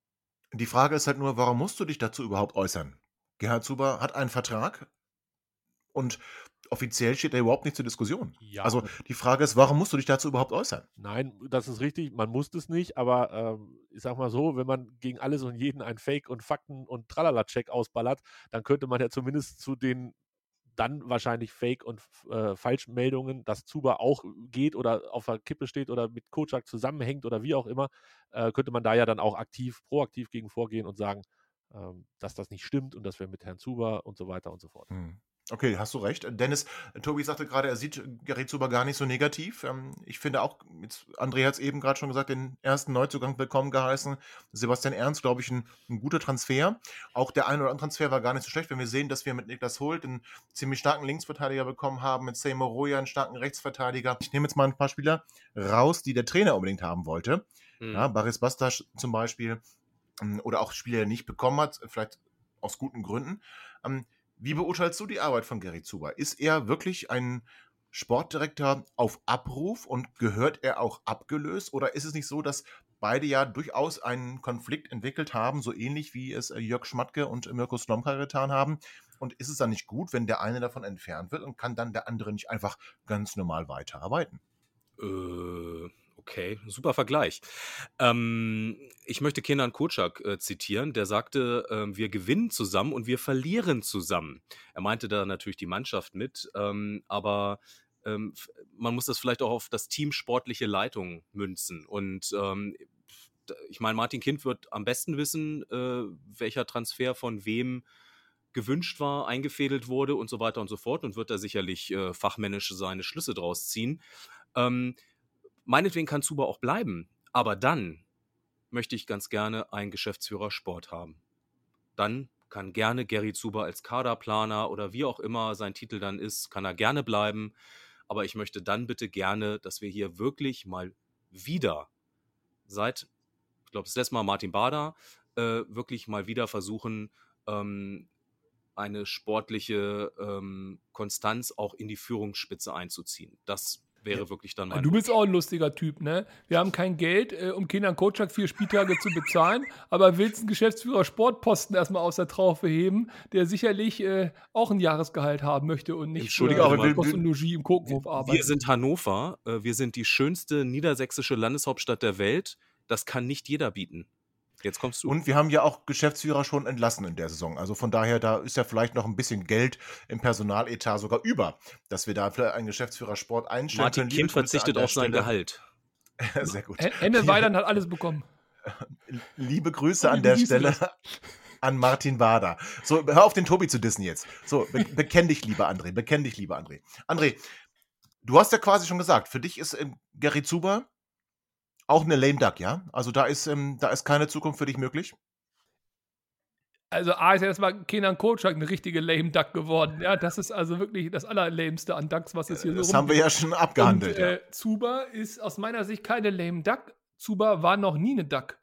Die Frage ist halt nur, warum musst du dich dazu überhaupt äußern? Gerhard Zuber hat einen Vertrag und offiziell steht er überhaupt nicht zur Diskussion. Ja. Also die Frage ist, warum musst du dich dazu überhaupt äußern? Nein, das ist richtig, man muss es nicht, aber ähm, ich sag mal so, wenn man gegen alles und jeden ein Fake- und Fakten- und Tralala-Check ausballert, dann könnte man ja zumindest zu den dann wahrscheinlich Fake- und äh, Falschmeldungen, dass Zuba auch geht oder auf der Kippe steht oder mit Kocak zusammenhängt oder wie auch immer, äh, könnte man da ja dann auch aktiv, proaktiv gegen vorgehen und sagen, ähm, dass das nicht stimmt und dass wir mit Herrn Zuba und so weiter und so fort. Hm. Okay, hast du recht. Dennis, Tobi sagte gerade, er sieht Gerrit Zuber gar nicht so negativ. Ähm, ich finde auch, jetzt, André hat es eben gerade schon gesagt, den ersten Neuzugang willkommen geheißen. Sebastian Ernst, glaube ich, ein, ein, guter Transfer. Auch der ein oder andere Transfer war gar nicht so schlecht, wenn wir sehen, dass wir mit Niklas Holt einen ziemlich starken Linksverteidiger bekommen haben, mit Seymour Roya einen starken Rechtsverteidiger. Ich nehme jetzt mal ein paar Spieler raus, die der Trainer unbedingt haben wollte. Mhm. Ja, Baris Bastas zum Beispiel. Ähm, oder auch Spieler, die er nicht bekommen hat, vielleicht aus guten Gründen. Ähm, wie beurteilst du die Arbeit von Gary Zuber? Ist er wirklich ein Sportdirektor auf Abruf und gehört er auch abgelöst? Oder ist es nicht so, dass beide ja durchaus einen Konflikt entwickelt haben, so ähnlich wie es äh, Jörg Schmatke und Mirko Slomka getan haben? Und ist es dann nicht gut, wenn der eine davon entfernt wird und kann dann der andere nicht einfach ganz normal weiterarbeiten? Äh, okay, super Vergleich. Ähm, ich möchte Kenan Kocak äh, zitieren, der sagte, ähm, wir gewinnen zusammen und wir verlieren zusammen. Er meinte da natürlich die Mannschaft mit, ähm, aber ähm, man muss das vielleicht auch auf das Team sportliche Leitung münzen. Und ähm, ich meine, Martin Kind wird am besten wissen, äh, welcher Transfer von wem gewünscht war, eingefädelt wurde und so weiter und so fort und wird da sicherlich äh, fachmännisch seine Schlüsse draus ziehen. Ähm, meinetwegen kann Zuba auch bleiben, aber dann möchte ich ganz gerne einen Geschäftsführer Sport haben. Dann kann gerne Gary Zuber als Kaderplaner oder wie auch immer sein Titel dann ist, kann er gerne bleiben. Aber ich möchte dann bitte gerne, dass wir hier wirklich mal wieder seit, ich glaube, das letzte Mal Martin Bader, äh, wirklich mal wieder versuchen, ähm, eine sportliche ähm, Konstanz auch in die Führungsspitze einzuziehen. Das wäre wirklich dann mein Du bist auch ein lustiger Typ, ne? Wir haben kein Geld, äh, um Kindern Kocak vier Spieltage zu bezahlen, (laughs) aber willst einen Geschäftsführer Sportposten erstmal aus der Traufe heben, der sicherlich äh, auch ein Jahresgehalt haben möchte und nicht Entschuldige, für aber Kost und Logis im Kokenhof arbeiten. Wir sind Hannover, äh, wir sind die schönste niedersächsische Landeshauptstadt der Welt. Das kann nicht jeder bieten. Jetzt kommst du. Und wir haben ja auch Geschäftsführer schon entlassen in der Saison. Also von daher, da ist ja vielleicht noch ein bisschen Geld im Personaletat sogar über, dass wir da vielleicht einen Geschäftsführer Sport einstellen Martin können. Liebe Kind Grüße verzichtet auf sein. Gehalt. (laughs) Sehr gut. Henne Weidern hat alles bekommen. (laughs) Liebe Grüße Tobi, an der Stelle (laughs) an Martin Bader. So, hör auf den Tobi zu dissen jetzt. So, be bekenn dich, lieber André. Bekenn dich, lieber André. André, du hast ja quasi schon gesagt, für dich ist ähm, Gary Zuber auch eine lame duck, ja? Also da ist, ähm, da ist keine Zukunft für dich möglich. Also A ist ja erstmal Kenan Kocak eine richtige lame Duck geworden. Ja, das ist also wirklich das allerlameste an Ducks, was es hier Das so haben wir ja schon abgehandelt. Und, äh, Zuba ist aus meiner Sicht keine lame Duck. Zuba war noch nie eine Duck.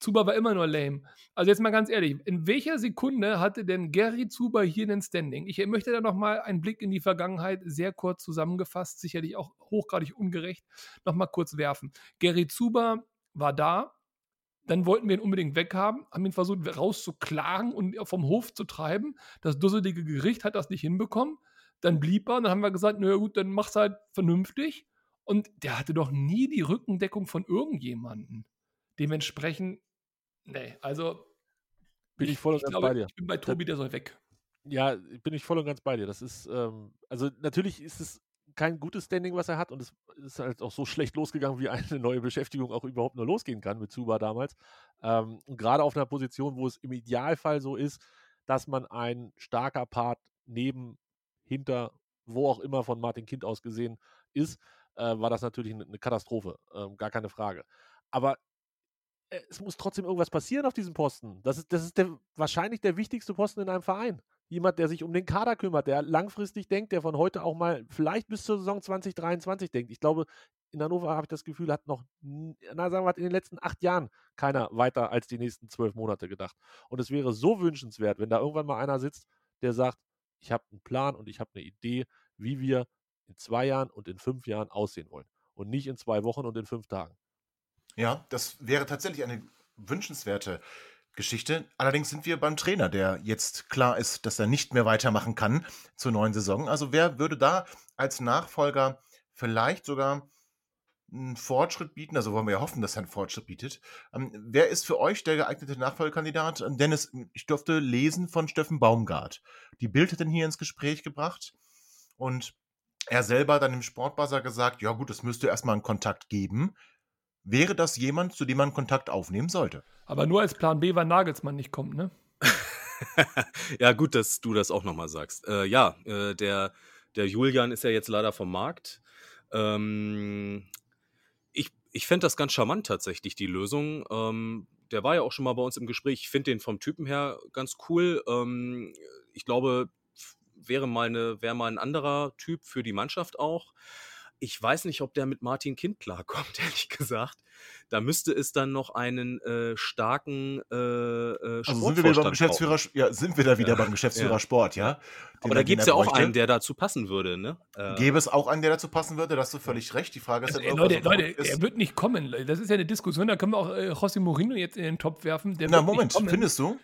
Zuba war immer nur lame. Also jetzt mal ganz ehrlich, in welcher Sekunde hatte denn Gary Zuba hier einen Standing? Ich möchte da noch mal einen Blick in die Vergangenheit sehr kurz zusammengefasst, sicherlich auch hochgradig ungerecht, noch mal kurz werfen. Gary Zuba war da, dann wollten wir ihn unbedingt weghaben, haben ihn versucht rauszuklagen und vom Hof zu treiben. Das dusselige Gericht hat das nicht hinbekommen. Dann blieb er und dann haben wir gesagt, na ja, gut, dann mach's halt vernünftig. Und der hatte doch nie die Rückendeckung von irgendjemanden. Dementsprechend, nee, also Bin ich voll und ganz bei dir. ich bin bei Tobi, der soll weg. Ja, bin ich voll und ganz bei dir. Das ist, ähm, also natürlich ist es kein gutes Standing, was er hat und es ist halt auch so schlecht losgegangen, wie eine neue Beschäftigung auch überhaupt nur losgehen kann mit Zuba damals. Ähm, und gerade auf einer Position, wo es im Idealfall so ist, dass man ein starker Part neben, hinter, wo auch immer von Martin Kind aus gesehen ist, äh, war das natürlich eine, Katastrophe, ähm, gar keine Frage. Aber äh, es muss trotzdem irgendwas passieren auf diesem Posten. Das ist, das ist der, wahrscheinlich der wichtigste Posten in einem Verein. Jemand, der sich um den Kader kümmert, der langfristig denkt, der von heute auch mal vielleicht bis zur Saison 2023 denkt. Ich glaube, in Hannover habe ich das Gefühl, hat noch, na sagen wir mal, in den letzten acht Jahren keiner weiter als die nächsten zwölf Monate gedacht. Und es wäre so wünschenswert, wenn da irgendwann mal einer sitzt, der sagt, ich habe einen Plan und ich habe eine Idee, wie wir in zwei Jahren und in fünf Jahren aussehen wollen. Und nicht in zwei Wochen und in fünf Tagen. Ja, das wäre tatsächlich eine wünschenswerte Geschichte. Allerdings sind wir beim Trainer, der jetzt klar ist, dass er nicht mehr weitermachen kann zur neuen Saison. Also wer würde da als Nachfolger vielleicht sogar einen Fortschritt bieten? Also wollen wir ja hoffen, dass er einen Fortschritt bietet. Ähm, wer ist für euch der geeignete Nachfolgekandidat? Ähm, Dennis, ich durfte lesen von Steffen Baumgart. Die Bild hat ihn hier ins Gespräch gebracht und er selber dann im Sportbuzzer gesagt, ja gut, es müsste erstmal einen Kontakt geben. Wäre das jemand, zu dem man Kontakt aufnehmen sollte? Aber nur als Plan B, weil Nagelsmann nicht kommt, ne? (laughs) ja, gut, dass du das auch nochmal sagst. Äh, ja, äh, der, der Julian ist ja jetzt leider vom Markt. Ähm, ich ich fände das ganz charmant tatsächlich, die Lösung. Ähm, der war ja auch schon mal bei uns im Gespräch. Ich finde den vom Typen her ganz cool. Ähm, ich glaube, wäre mal, eine, wäre mal ein anderer Typ für die Mannschaft auch. Ich weiß nicht, ob der mit Martin Kind klarkommt, (laughs) ehrlich gesagt. Da müsste es dann noch einen äh, starken äh, äh, Also sind wir wieder beim Sportvorstand Geschäftsführer, ja, sind wir da wieder Ja. beim Geschäftsführer Ja. Sport, ja? Den Aber er- da gibt es ja auch bräuchte. einen, der dazu passen würde, ne? Äh, Gäbe es auch einen, der dazu passen würde? Da hast du völlig recht. Die Frage ist Also, nur, Leute, Leute, ist. er wird nicht kommen. Das ist ja eine Diskussion, da können wir auch äh, José Mourinho jetzt in den Topf werfen. Der Na, wird nicht Moment, kommen. findest du?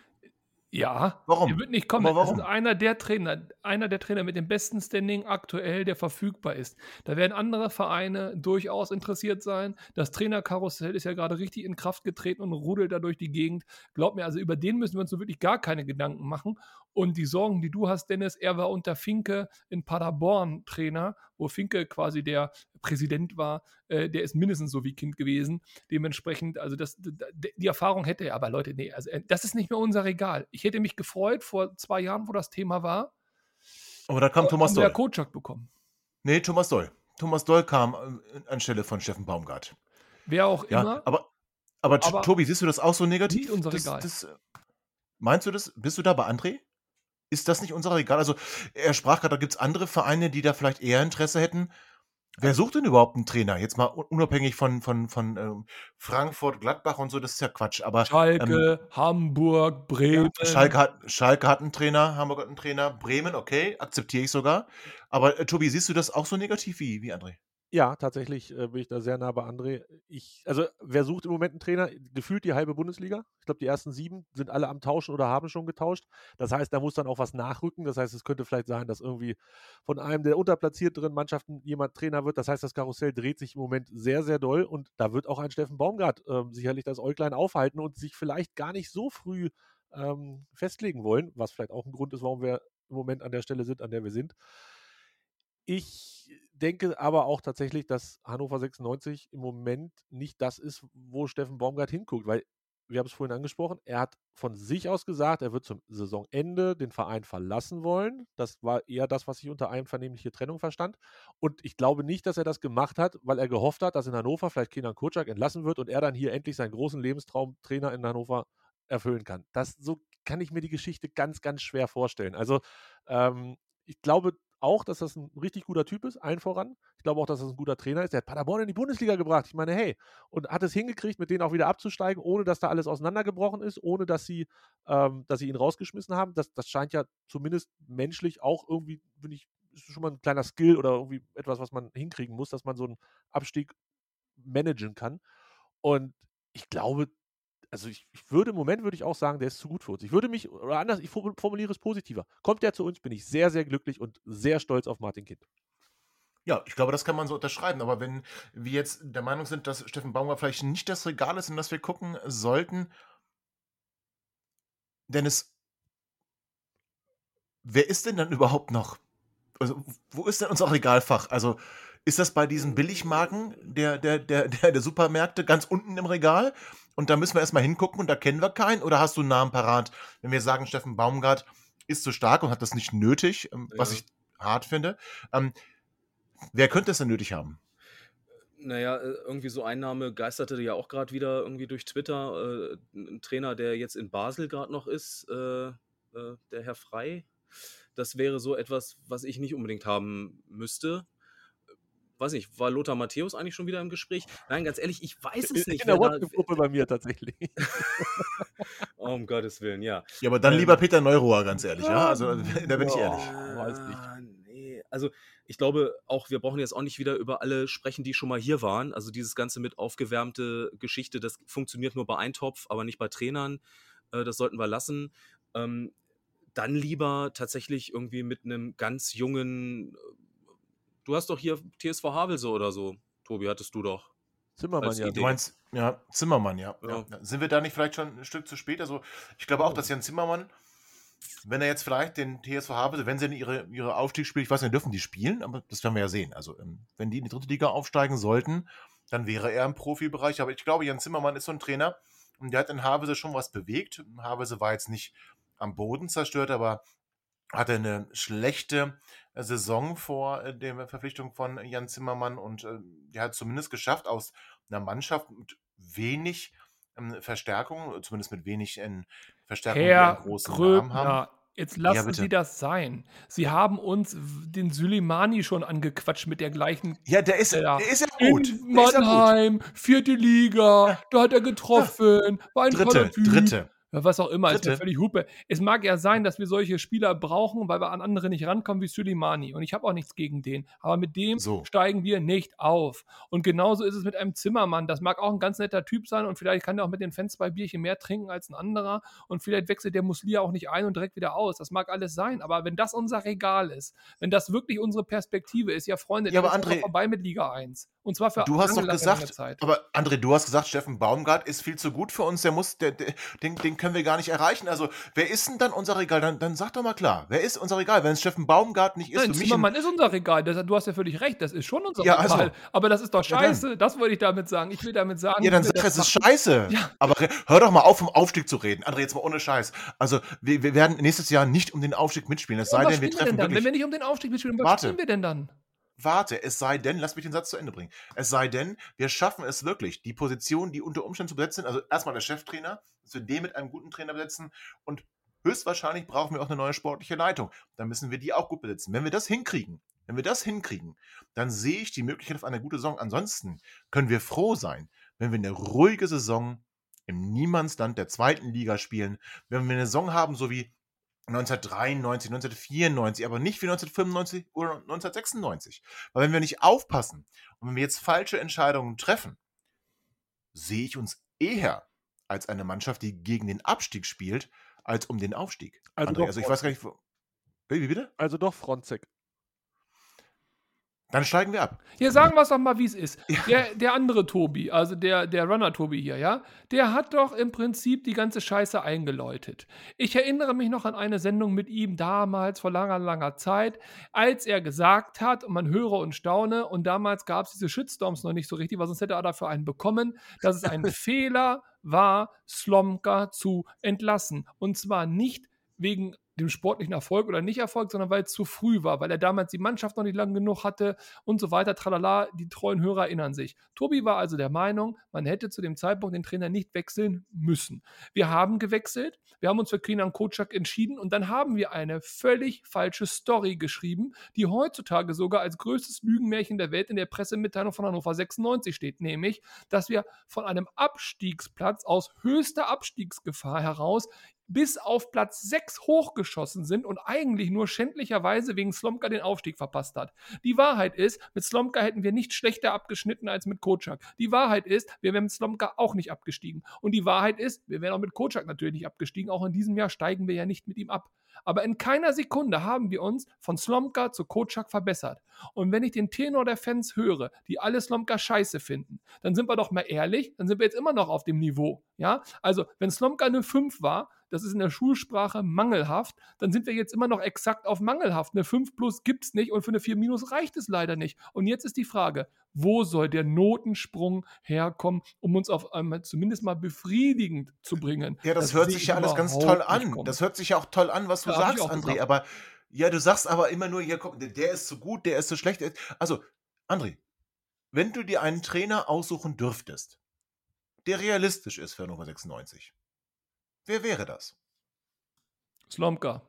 Ja, Warum? der wird nicht kommen. Aber Das ist warum? einer der Trainer, einer der Trainer mit dem besten Standing aktuell, der verfügbar ist. Da werden andere Vereine durchaus interessiert sein. Das Trainerkarussell ist ja gerade richtig in Kraft getreten und rudelt da durch die Gegend. Glaub mir, also über den müssen wir uns so wirklich gar keine Gedanken machen. Und die Sorgen, die du hast, Dennis, er war unter Finke in Paderborn Trainer, wo Finke quasi der Präsident war. Äh, der ist mindestens so wie Kind gewesen. Dementsprechend, also das, die Erfahrung hätte er, aber Leute, nee, also äh, das ist nicht mehr unser Regal. Ich hätte mich gefreut vor zwei Jahren, wo das Thema war. Aber da kam Thomas Doll. Kotschak bekommen. Nee, Thomas Doll. Thomas Doll kam äh, anstelle von Steffen Baumgart. Wer auch Ja, immer. aber, aber, Aber Tobi, siehst du das auch so negativ? nicht unser Regal. Das, äh, meinst du das? Bist du da bei André? Ist das nicht unser Regal? Also, er sprach gerade, da gibt es andere Vereine, die da vielleicht eher Interesse hätten. Wer sucht denn überhaupt einen Trainer? Jetzt mal un- unabhängig von, von, von ähm, Frankfurt, Gladbach und so, das ist ja Quatsch. Aber Schalke, Hamburg, Bremen. ähm, Schalke, hat, Schalke hat einen Trainer, Hamburg hat einen Trainer, Bremen, okay, akzeptiere ich sogar. Aber äh, Tobi, siehst du das auch so negativ wie, wie André? Ja, tatsächlich äh, bin ich da sehr nah bei André. Ich, also, wer sucht im Moment einen Trainer? Gefühlt die halbe Bundesliga. Ich glaube, die ersten sieben sind alle am Tauschen oder haben schon getauscht. Das heißt, da muss dann auch was nachrücken. Das heißt, es könnte vielleicht sein, dass irgendwie von einem der unterplatzierteren Mannschaften jemand Trainer wird. Das heißt, das Karussell dreht sich im Moment sehr, sehr doll und da wird auch ein Steffen Baumgart ähm, sicherlich das Äuglein aufhalten und sich vielleicht gar nicht so früh ähm, festlegen wollen, was vielleicht auch ein Grund ist, warum wir im Moment an der Stelle sind, an der wir sind. Ich denke aber auch tatsächlich, dass Hannover 96 im Moment nicht das ist, wo Steffen Baumgart hinguckt, weil wir haben es vorhin angesprochen, er hat von sich aus gesagt, er wird zum Saisonende den Verein verlassen wollen. Das war eher das, was ich unter einvernehmliche Trennung verstand. Und ich glaube nicht, dass er das gemacht hat, weil er gehofft hat, dass in Hannover vielleicht Kenan Kurczak entlassen wird und er dann hier endlich seinen großen Lebenstraum Trainer in Hannover erfüllen kann. Das so kann ich mir die Geschichte ganz, ganz schwer vorstellen. Also ähm, ich glaube auch, dass das ein richtig guter Typ ist, allen voran. Ich glaube auch, dass das ein guter Trainer ist. Der hat Paderborn in die Bundesliga gebracht. Ich meine, hey, und hat es hingekriegt, mit denen auch wieder abzusteigen, ohne dass da alles auseinandergebrochen ist, ohne dass sie, ähm, dass sie ihn rausgeschmissen haben. Das, das scheint ja zumindest menschlich auch irgendwie, finde ich, ist schon mal ein kleiner Skill oder irgendwie etwas, was man hinkriegen muss, dass man so einen Abstieg managen kann. Und ich glaube, also ich, ich würde im Moment würde ich auch sagen, der ist zu gut für uns. Ich würde mich, oder anders, ich formu- formuliere es positiver. Kommt der zu uns, bin ich sehr, sehr glücklich und sehr stolz auf Martin Kind. Ja, ich glaube, das kann man so unterschreiben. Aber wenn wir jetzt der Meinung sind, dass Steffen Baumgart vielleicht nicht das Regal ist, in das wir gucken sollten, Dennis, wer ist denn dann überhaupt noch? Also, wo ist denn unser Regalfach? Also, ist das bei diesen Billigmarken der, der, der, der, der Supermärkte ganz unten im Regal? Und da müssen wir erstmal hingucken und da kennen wir keinen? Oder hast du einen Namen parat, wenn wir sagen, Steffen Baumgart ist so stark und hat das nicht nötig, ähm, was Ja. ich hart finde? Ähm, wer könnte es denn nötig haben? Naja, äh, irgendwie so ein Name geisterte ja auch gerade wieder irgendwie durch Twitter. Äh, ein Trainer, der jetzt in Basel gerade noch ist, äh, äh, der Herr Frei. Das wäre so etwas, was ich nicht unbedingt haben müsste. Weiß nicht, war Lothar Matthäus eigentlich schon wieder im Gespräch? Nein, ganz ehrlich, ich weiß es In nicht. der wer da- WhatsApp-Gruppe bei mir tatsächlich. Oh, (laughs) um Gottes Willen, ja. Ja, aber dann Ähm, lieber Peter Neurohr, ganz ehrlich, ja? Also, da bin ich ehrlich. weiß nicht. Also ich glaube auch, wir brauchen jetzt auch nicht wieder über alle sprechen, die schon mal hier waren. Also dieses Ganze mit aufgewärmte Geschichte, das funktioniert nur bei Eintopf, aber nicht bei Trainern. Äh, das sollten wir lassen. Ähm, dann lieber tatsächlich irgendwie mit einem ganz jungen. Du hast doch hier TSV Havelse oder so, Tobi, hattest du doch. Zimmermann ja. Idee. Du meinst, ja, Zimmermann, ja. Ja. ja. Sind wir da nicht vielleicht schon ein Stück zu spät? Also, ich glaube auch, dass Jan Zimmermann, wenn er jetzt vielleicht den TSV Havelse, wenn sie in ihre, ihre Aufstiegsspiele, ich weiß nicht, dürfen die spielen, aber das werden wir ja sehen. Also, ähm, wenn die in die dritte Liga aufsteigen sollten, dann wäre er im Profibereich. Aber ich glaube, Jan Zimmermann ist so ein Trainer und der hat in Havelse schon was bewegt. Havelse war jetzt nicht am Boden zerstört, aber hatte eine schlechte äh, Saison vor äh, der Verpflichtung von Jan Zimmermann und äh, der hat zumindest geschafft, aus einer Mannschaft mit wenig ähm, Verstärkung, zumindest mit wenig ähm, Verstärkung, die Herr einen großen Namen haben. Gröbner, jetzt lassen bitte. Sie das sein. Sie haben uns den Süleimani schon angequatscht mit der gleichen Ja, der ist, Ja. der ist ja gut. In ja gut. Mannheim, vierte Liga, da hat er getroffen, war ein Dritte, dritte. Was auch immer, ist mir Dritte. völlig Hupe. Es mag ja sein, dass wir solche Spieler brauchen, weil wir an andere nicht rankommen wie Suleimani. Und ich habe auch nichts gegen den. Aber mit dem So. steigen wir nicht auf. Und genauso ist es mit einem Zimmermann. Das mag auch ein ganz netter Typ sein und vielleicht kann er auch mit den Fans zwei Bierchen mehr trinken als ein anderer. Und vielleicht wechselt der Muslia auch nicht ein und direkt wieder aus. Das mag alles sein. Aber wenn das unser Regal ist, wenn das wirklich unsere Perspektive ist, ja, Freunde, Ja, aber dann ist doch André- vorbei mit Liga 1. Und zwar für Du hast doch gesagt, Zeit. aber André, du hast gesagt, Steffen Baumgart ist viel zu gut für uns, der muss, der, der, den, den können wir gar nicht erreichen. Also, wer ist denn dann unser Regal? Dann, dann sag doch mal klar, wer ist unser Regal? Wenn es Steffen Baumgart nicht ist, Nein, Zimmermann ist unser Regal. Das, du hast ja völlig recht. Das ist schon unser Ja, Regal. also. aber das ist doch Ja, scheiße. das wollte ich damit sagen. Ich will damit sagen. Ja, dann wir sag, es ist machen. scheiße. Ja. Aber hör doch mal auf, vom Aufstieg zu reden. André, jetzt mal ohne Scheiß. Also, wir, wir werden nächstes Jahr nicht um den Aufstieg mitspielen. Es sei denn, wir treffen denn dann? Wenn wir nicht um den Aufstieg mitspielen, was Warte. spielen wir denn dann? Warte, es sei denn, lass mich den Satz zu Ende bringen. Es sei denn, wir schaffen es wirklich, die Positionen, die unter Umständen zu besetzen sind, also erstmal der Cheftrainer, dass wir den mit einem guten Trainer besetzen und höchstwahrscheinlich brauchen wir auch eine neue sportliche Leitung. Dann müssen wir die auch gut besetzen. Wenn wir das hinkriegen, wenn wir das hinkriegen, dann sehe ich die Möglichkeit auf eine gute Saison. Ansonsten können wir froh sein, wenn wir eine ruhige Saison im Niemandsland der zweiten Liga spielen, wenn wir eine Saison haben, so wie 1993, 1994, aber nicht wie 1995 oder 1996. Weil wenn wir nicht aufpassen und wenn wir jetzt falsche Entscheidungen treffen, sehe ich uns eher als eine Mannschaft, die gegen den Abstieg spielt, als um den Aufstieg. Also André, doch also ich weiß gar nicht, wo. Wie bitte? Also doch Fronzek. Dann steigen wir ab. Hier sagen wir es doch mal, wie es ist. Der, der andere Tobi, also der, der Runner-Tobi hier, ja, der hat doch im Prinzip die ganze Scheiße eingeläutet. Ich erinnere mich noch an eine Sendung mit ihm damals vor langer, langer Zeit, als er gesagt hat, und man höre und staune, und damals gab es diese Shitstorms noch nicht so richtig, weil sonst hätte er dafür einen bekommen, dass es ein (laughs) Fehler war, Slomka zu entlassen. Und zwar nicht wegen dem sportlichen Erfolg oder Nicht-Erfolg, sondern weil es zu früh war, weil er damals die Mannschaft noch nicht lang genug hatte und so weiter, tralala, die treuen Hörer erinnern sich. Tobi war also der Meinung, man hätte zu dem Zeitpunkt den Trainer nicht wechseln müssen. Wir haben gewechselt, wir haben uns für Krinan Kocak entschieden und dann haben wir eine völlig falsche Story geschrieben, die heutzutage sogar als größtes Lügenmärchen der Welt in der Pressemitteilung von Hannover 96 steht, nämlich, dass wir von einem Abstiegsplatz aus höchster Abstiegsgefahr heraus bis auf Platz 6 hochgeschossen sind und eigentlich nur schändlicherweise wegen Slomka den Aufstieg verpasst hat. Die Wahrheit ist, mit Slomka hätten wir nicht schlechter abgeschnitten als mit Kocak. Die Wahrheit ist, wir wären mit Slomka auch nicht abgestiegen. Und die Wahrheit ist, wir wären auch mit Kocak natürlich nicht abgestiegen. Auch in diesem Jahr steigen wir ja nicht mit ihm ab. Aber in keiner Sekunde haben wir uns von Slomka zu Kocak verbessert. Und wenn ich den Tenor der Fans höre, die alle Slomka scheiße finden, dann sind wir doch mal ehrlich, dann sind wir jetzt immer noch auf dem Niveau. Ja, also wenn Slomka eine 5 war, das ist in der Schulsprache mangelhaft, dann sind wir jetzt immer noch exakt auf mangelhaft. Eine 5 plus gibt es nicht und für eine 4 minus reicht es leider nicht. Und jetzt ist die Frage, wo soll der Notensprung herkommen, um uns auf einmal zumindest mal befriedigend zu bringen? Ja, das, hört sehe sich ich ja alles ganz toll an. Das hört sich ja auch toll an, was du Ja, sagst, André. gesagt. Aber ja, du sagst aber immer nur, hier, guck, der- ist so gut, der ist so schlecht. Also, André, wenn du dir einen Trainer aussuchen dürftest, der realistisch ist für Hannover 96, wer wäre das? Slomka.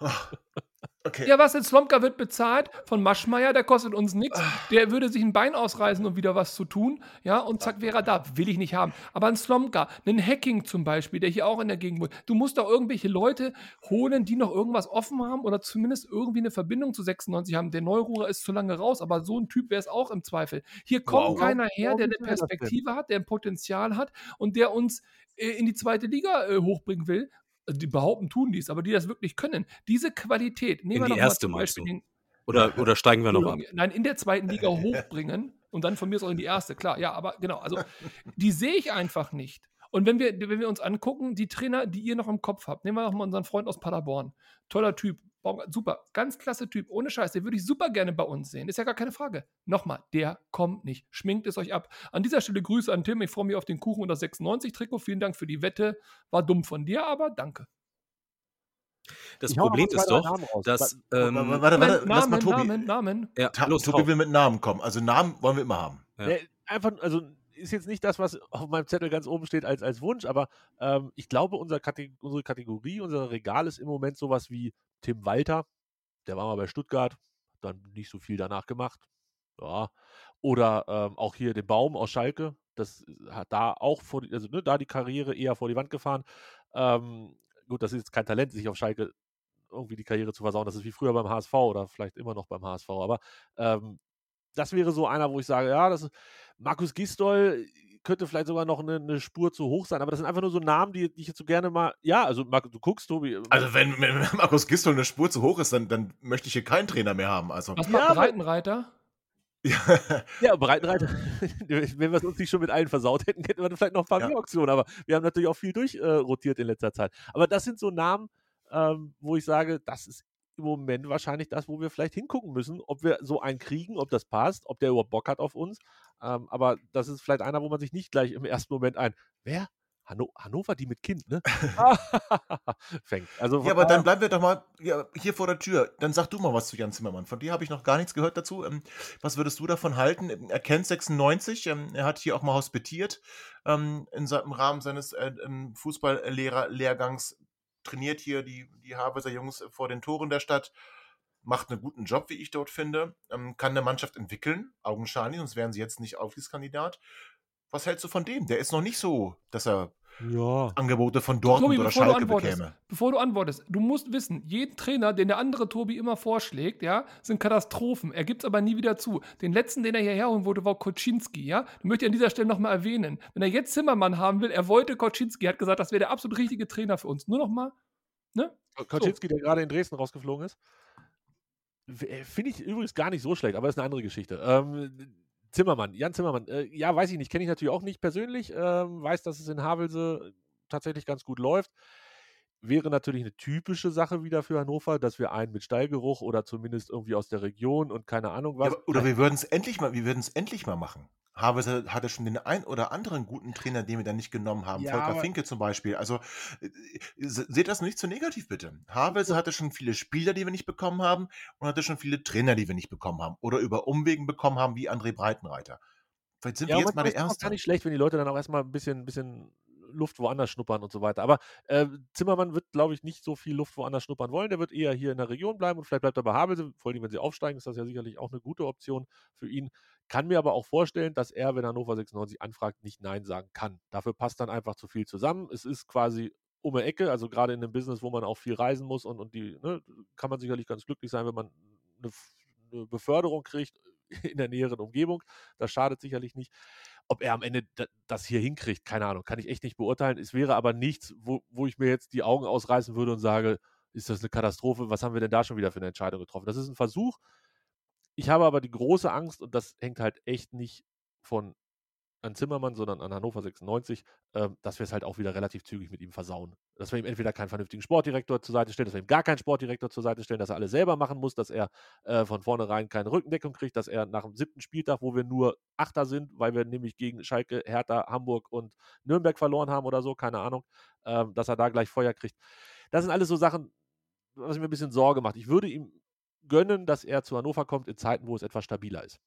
(laughs) Okay. Ja, was denn? Slomka wird bezahlt von Maschmeyer, der kostet uns nichts. Der würde sich ein Bein ausreißen, um wieder was zu tun. Ja, und zack, wäre er da. Will ich nicht haben. Aber ein Slomka, einen Hacking zum Beispiel, der hier auch in der Gegend wohnt. Du musst doch irgendwelche Leute holen, die noch irgendwas offen haben oder zumindest irgendwie eine Verbindung zu 96 haben. Der Neururer ist zu lange raus, aber so ein Typ wäre es auch im Zweifel. Hier kommt Wow. keiner her, der eine er? Perspektive hat, der ein Potenzial hat und der uns äh, in die zweite Liga äh, hochbringen will. Also die behaupten, tun dies, aber die das wirklich können. Diese Qualität, nehmen In wir die mal erste zum meinst Beispiel Oder, oder steigen wir noch ab? Nein, in der zweiten Liga hochbringen und dann von mir aus auch in die erste, klar. Ja, aber genau, also die sehe ich einfach nicht. Und wenn wir, wenn wir uns angucken, die Trainer, die ihr noch im Kopf habt, nehmen wir doch mal unseren Freund aus Paderborn. Toller Typ, super, ganz klasse Typ, ohne Scheiß, den würde ich super gerne bei uns sehen. Ist ja gar keine Frage. Nochmal, der kommt nicht. Schminkt es euch ab. An dieser Stelle Grüße an Tim, ich freue mich auf den Kuchen und das 96-Trikot. Vielen Dank für die Wette. War dumm von dir, aber danke. Das Ich Problem ist doch, dass. Warte, Ähm, warte, warte, Namen, lass mal Tobi. Namen, Namen. ja, los, Tobi will mit Namen kommen. Also Namen wollen wir immer haben. Ja. Ja, einfach, also ist jetzt nicht das, was auf meinem Zettel ganz oben steht als, als Wunsch, aber ähm, ich glaube, unser Kate unsere Kategorie, unser Regal ist im Moment sowas wie Tim Walter, der war mal bei Stuttgart, dann nicht so viel danach gemacht. Ja. Oder ähm, auch hier den Baum aus Schalke, das hat da auch vor, die, also ne, da die Karriere eher vor die Wand gefahren. Ähm, gut, das ist jetzt kein Talent, sich auf Schalke irgendwie die Karriere zu versauen. Das ist wie früher beim HSV oder vielleicht immer noch beim HSV. Aber ähm, das wäre so einer, wo ich sage, ja, das ist Markus Gistol könnte vielleicht sogar noch eine, eine, Spur zu hoch sein, aber das sind einfach nur so Namen, die, die ich jetzt so gerne mal, ja, also du guckst, Tobi. Äh, also wenn, wenn Markus Gistol eine Spur zu hoch ist, dann, dann möchte ich hier keinen Trainer mehr haben. Also. Was macht ja, Breitenreiter? Ja, ja Breitenreiter, (laughs) wenn wir es uns nicht schon mit allen versaut hätten, hätten wir vielleicht noch ein paar ja. mehr Optionen, aber wir haben natürlich auch viel durchrotiert äh, in letzter Zeit. Aber das sind so Namen, ähm, wo ich sage, das ist im Moment wahrscheinlich das, wo wir vielleicht hingucken müssen, ob wir so einen kriegen, ob das passt, ob der überhaupt Bock hat auf uns. Ähm, aber das ist vielleicht einer, wo man sich nicht gleich im ersten Moment ein, wer? Hanno Hannover, die mit Kind, ne? (laughs) (laughs) Fängt. Also, ja, aber dann bleiben wir doch mal ja, hier vor der Tür. Dann sag du mal was zu Jan Zimmermann. Von dir habe ich noch gar nichts gehört dazu. Ähm, was würdest du davon halten? Er kennt 96, ähm, er hat hier auch mal hospitiert ähm, in, im Rahmen seines äh, Fußballlehrerlehrgangs trainiert hier die, die Harveser Jungs vor den Toren der Stadt, macht einen guten Job, wie ich dort finde, ähm, kann eine Mannschaft entwickeln, augenscheinlich, sonst wären sie jetzt nicht Aufstiegskandidat. Was hältst du von dem? Der ist noch nicht so, dass er ja. Angebote von Dortmund Tobi, oder Schalke bekäme. Bevor du antwortest, du musst wissen, jeden Trainer, den der andere Tobi immer vorschlägt, ja, sind Katastrophen. Er gibt es aber nie wieder zu. Den letzten, den er hierher holen wollte, war Koczynski, ja. Du möchte ich an dieser Stelle nochmal erwähnen. Wenn er jetzt Zimmermann haben will, er wollte Koczynski, hat gesagt, das wäre der absolut richtige Trainer für uns. Nur nochmal, ne? Koczynski, so. der gerade in Dresden rausgeflogen ist. Äh, finde ich übrigens gar nicht so schlecht, aber ist eine andere Geschichte. Ähm, Zimmermann, Jan Zimmermann. Äh, ja, weiß ich nicht, kenne ich natürlich auch nicht persönlich. Ähm, weiß, dass es in Havelse tatsächlich ganz gut läuft. Wäre natürlich eine typische Sache wieder für Hannover, dass wir einen mit Stallgeruch oder zumindest irgendwie aus der Region und keine Ahnung was. Ja, oder wir würden es endlich mal, wir würden es endlich mal machen. Havelse hatte schon den ein oder anderen guten Trainer, den wir dann nicht genommen haben. Ja, Volker Finke zum Beispiel. Also äh, seht das nicht zu negativ, bitte. Havelse hatte schon viele Spieler, die wir nicht bekommen haben und hatte schon viele Trainer, die wir nicht bekommen haben. Oder über Umwegen bekommen haben, wie André Breitenreiter. Vielleicht sind ja, wir jetzt mal der Erste. Ist gar nicht schlecht, wenn die Leute dann auch erstmal ein bisschen, bisschen Luft woanders schnuppern und so weiter. Aber äh, Zimmermann wird, glaube ich, nicht so viel Luft woanders schnuppern wollen. Der wird eher hier in der Region bleiben und vielleicht bleibt er bei Havelse. Vor allem, wenn sie aufsteigen, ist das ja sicherlich auch eine gute Option für ihn. Kann mir aber auch vorstellen, dass er, wenn Hannover 96 anfragt, nicht Nein sagen kann. Dafür passt dann einfach zu viel zusammen. Es ist quasi um die Ecke, also gerade in einem Business, wo man auch viel reisen muss und, und die, ne, kann man sicherlich ganz glücklich sein, wenn man eine, eine Beförderung kriegt in der näheren Umgebung. Das schadet sicherlich nicht. Ob er am Ende das hier hinkriegt, keine Ahnung, kann ich echt nicht beurteilen. Es wäre aber nichts, wo, wo ich mir jetzt die Augen ausreißen würde und sage, ist das eine Katastrophe? Was haben wir denn da schon wieder für eine Entscheidung getroffen? Das ist ein Versuch. Ich habe aber die große Angst, und das hängt halt echt nicht von an Zimmermann, sondern an Hannover 96, äh, dass wir es halt auch wieder relativ zügig mit ihm versauen. Dass wir ihm entweder keinen vernünftigen Sportdirektor zur Seite stellen, dass wir ihm gar keinen Sportdirektor zur Seite stellen, dass er alles selber machen muss, dass er äh, von vornherein keine Rückendeckung kriegt, dass er nach dem siebten Spieltag, wo wir nur Achter sind, weil wir nämlich gegen Schalke, Hertha, Hamburg und Nürnberg verloren haben oder so, keine Ahnung, äh, dass er da gleich Feuer kriegt. Das sind alles so Sachen, was mir ein bisschen Sorge macht. Ich würde ihm gönnen, dass er zu Hannover kommt in Zeiten, wo es etwas stabiler ist.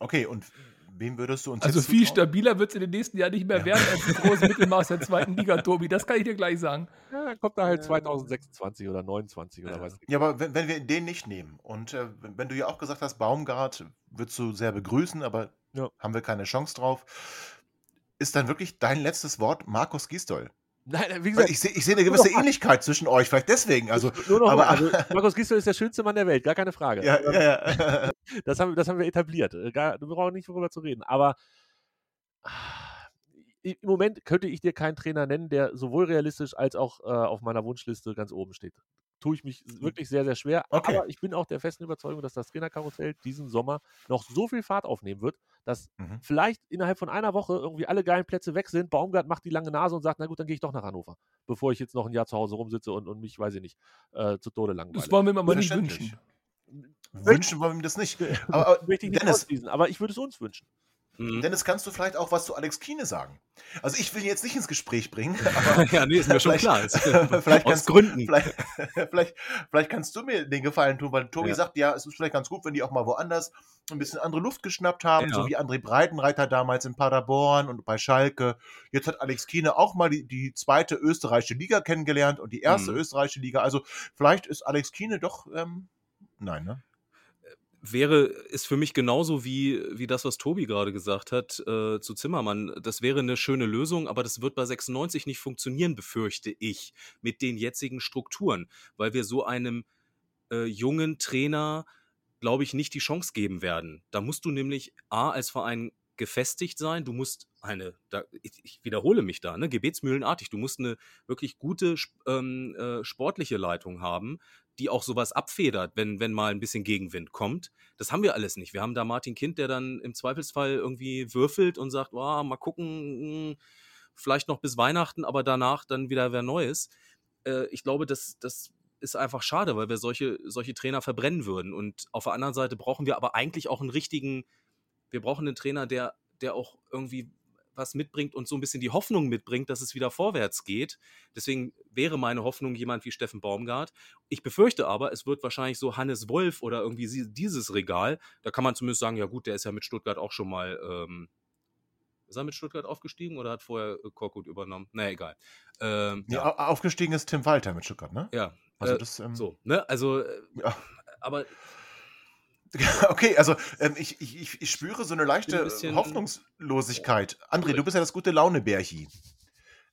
Okay, und Wem würdest du uns Also viel stabiler wird es in den nächsten Jahren nicht mehr ja. werden als das (laughs) große Mittelmaß der zweiten Liga, Tobi. Das kann ich dir gleich sagen. Ja, dann kommt da halt 2026 oder 29 oder was. Ja, aber wenn, wenn, wir den nicht nehmen und äh, wenn du ja auch gesagt hast, Baumgart würdest du sehr begrüßen, aber ja. haben wir keine Chance drauf, ist dann wirklich dein letztes Wort Markus Gisdol? Nein, wie gesagt, ich sehe ich seh eine gewisse Ähnlichkeit zwischen euch, vielleicht deswegen. Also, (laughs) nur noch aber, also, (laughs) Markus Gisdol ist der schönste Mann der Welt, gar keine Frage. Ja, ja, ja. (laughs) Das, haben, das haben wir etabliert. Äh, gar, wir brauchen nicht darüber zu reden. Aber im Moment könnte ich dir keinen Trainer nennen, der sowohl realistisch als auch äh, auf meiner Wunschliste ganz oben steht tue ich mich hm. wirklich sehr, sehr schwer. Okay. Aber ich bin auch der festen Überzeugung, dass das Trainerkarussell diesen Sommer noch so viel Fahrt aufnehmen wird, dass mhm. vielleicht innerhalb von einer Woche irgendwie alle geilen Plätze weg sind. Baumgart macht die lange Nase und sagt, na gut, dann gehe ich doch nach Hannover, bevor ich jetzt noch ein Jahr zu Hause rumsitze und, und mich, weiß ich nicht, äh, zu Tode langweile. Das wollen wir mal nicht wünschen. Wünschen wollen wir ihm das nicht. (laughs) Aber, aber, möchte ich nicht Dennis, aber ich würde es uns wünschen. Mhm. Dennis, kannst du vielleicht auch was zu Alex Kiene sagen? Also ich will ihn jetzt nicht ins Gespräch bringen. (laughs) ja, nee, ist mir schon klar. (laughs) vielleicht Aus Gründen. Vielleicht, (laughs) vielleicht, vielleicht, kannst du mir den Gefallen tun, weil Tobi ja. sagt, ja, es ist vielleicht ganz gut, wenn die auch mal woanders ein bisschen andere Luft geschnappt haben, ja. so wie André Breitenreiter damals in Paderborn und bei Schalke. Jetzt hat Alex Kiene auch mal die, die zweite österreichische Liga kennengelernt und die erste mhm. österreichische Liga. Also vielleicht ist Alex Kiene doch, ähm, nein, ne? Wäre, ist für mich genauso wie, wie das, was Tobi gerade gesagt hat äh, zu Zimmermann. Das wäre eine schöne Lösung, aber das wird bei 96 nicht funktionieren, befürchte ich, mit den jetzigen Strukturen, weil wir so einem äh, jungen Trainer, glaube ich, nicht die Chance geben werden. Da musst du nämlich A, als Verein gefestigt sein. Du musst eine, da, ich, wiederhole mich da, ne, gebetsmühlenartig, du musst eine wirklich gute ähm, äh, sportliche Leitung haben, die auch sowas abfedert, wenn, wenn mal ein bisschen Gegenwind kommt. Das haben wir alles nicht. Wir haben da Martin Kind, der dann im Zweifelsfall irgendwie würfelt und sagt, oh, mal gucken, hm, vielleicht noch bis Weihnachten, aber danach dann wieder wer Neues. Äh, ich glaube, das, das ist einfach schade, weil wir solche, solche Trainer verbrennen würden. Und auf der anderen Seite brauchen wir aber eigentlich auch einen richtigen, wir brauchen einen Trainer, der, der auch irgendwie was mitbringt und so ein bisschen die Hoffnung mitbringt, dass es wieder vorwärts geht. Deswegen wäre meine Hoffnung jemand wie Steffen Baumgart. Ich befürchte aber, es wird wahrscheinlich so Hannes Wolf oder irgendwie dieses Regal. Da kann man zumindest sagen, ja gut, der ist ja mit Stuttgart auch schon mal. Ähm, ist er mit Stuttgart aufgestiegen oder hat vorher äh, Korkut übernommen? Na, egal. Ähm, ja, ja, aufgestiegen ist Tim Walter mit Stuttgart, ne? Ja. Also äh, das, ähm, so, ne? Also, äh, ja. aber (laughs) Okay, also ähm, ich, ich, ich spüre so eine leichte ein Hoffnungslosigkeit. André, du bist ja das gute Laune-Bärchi.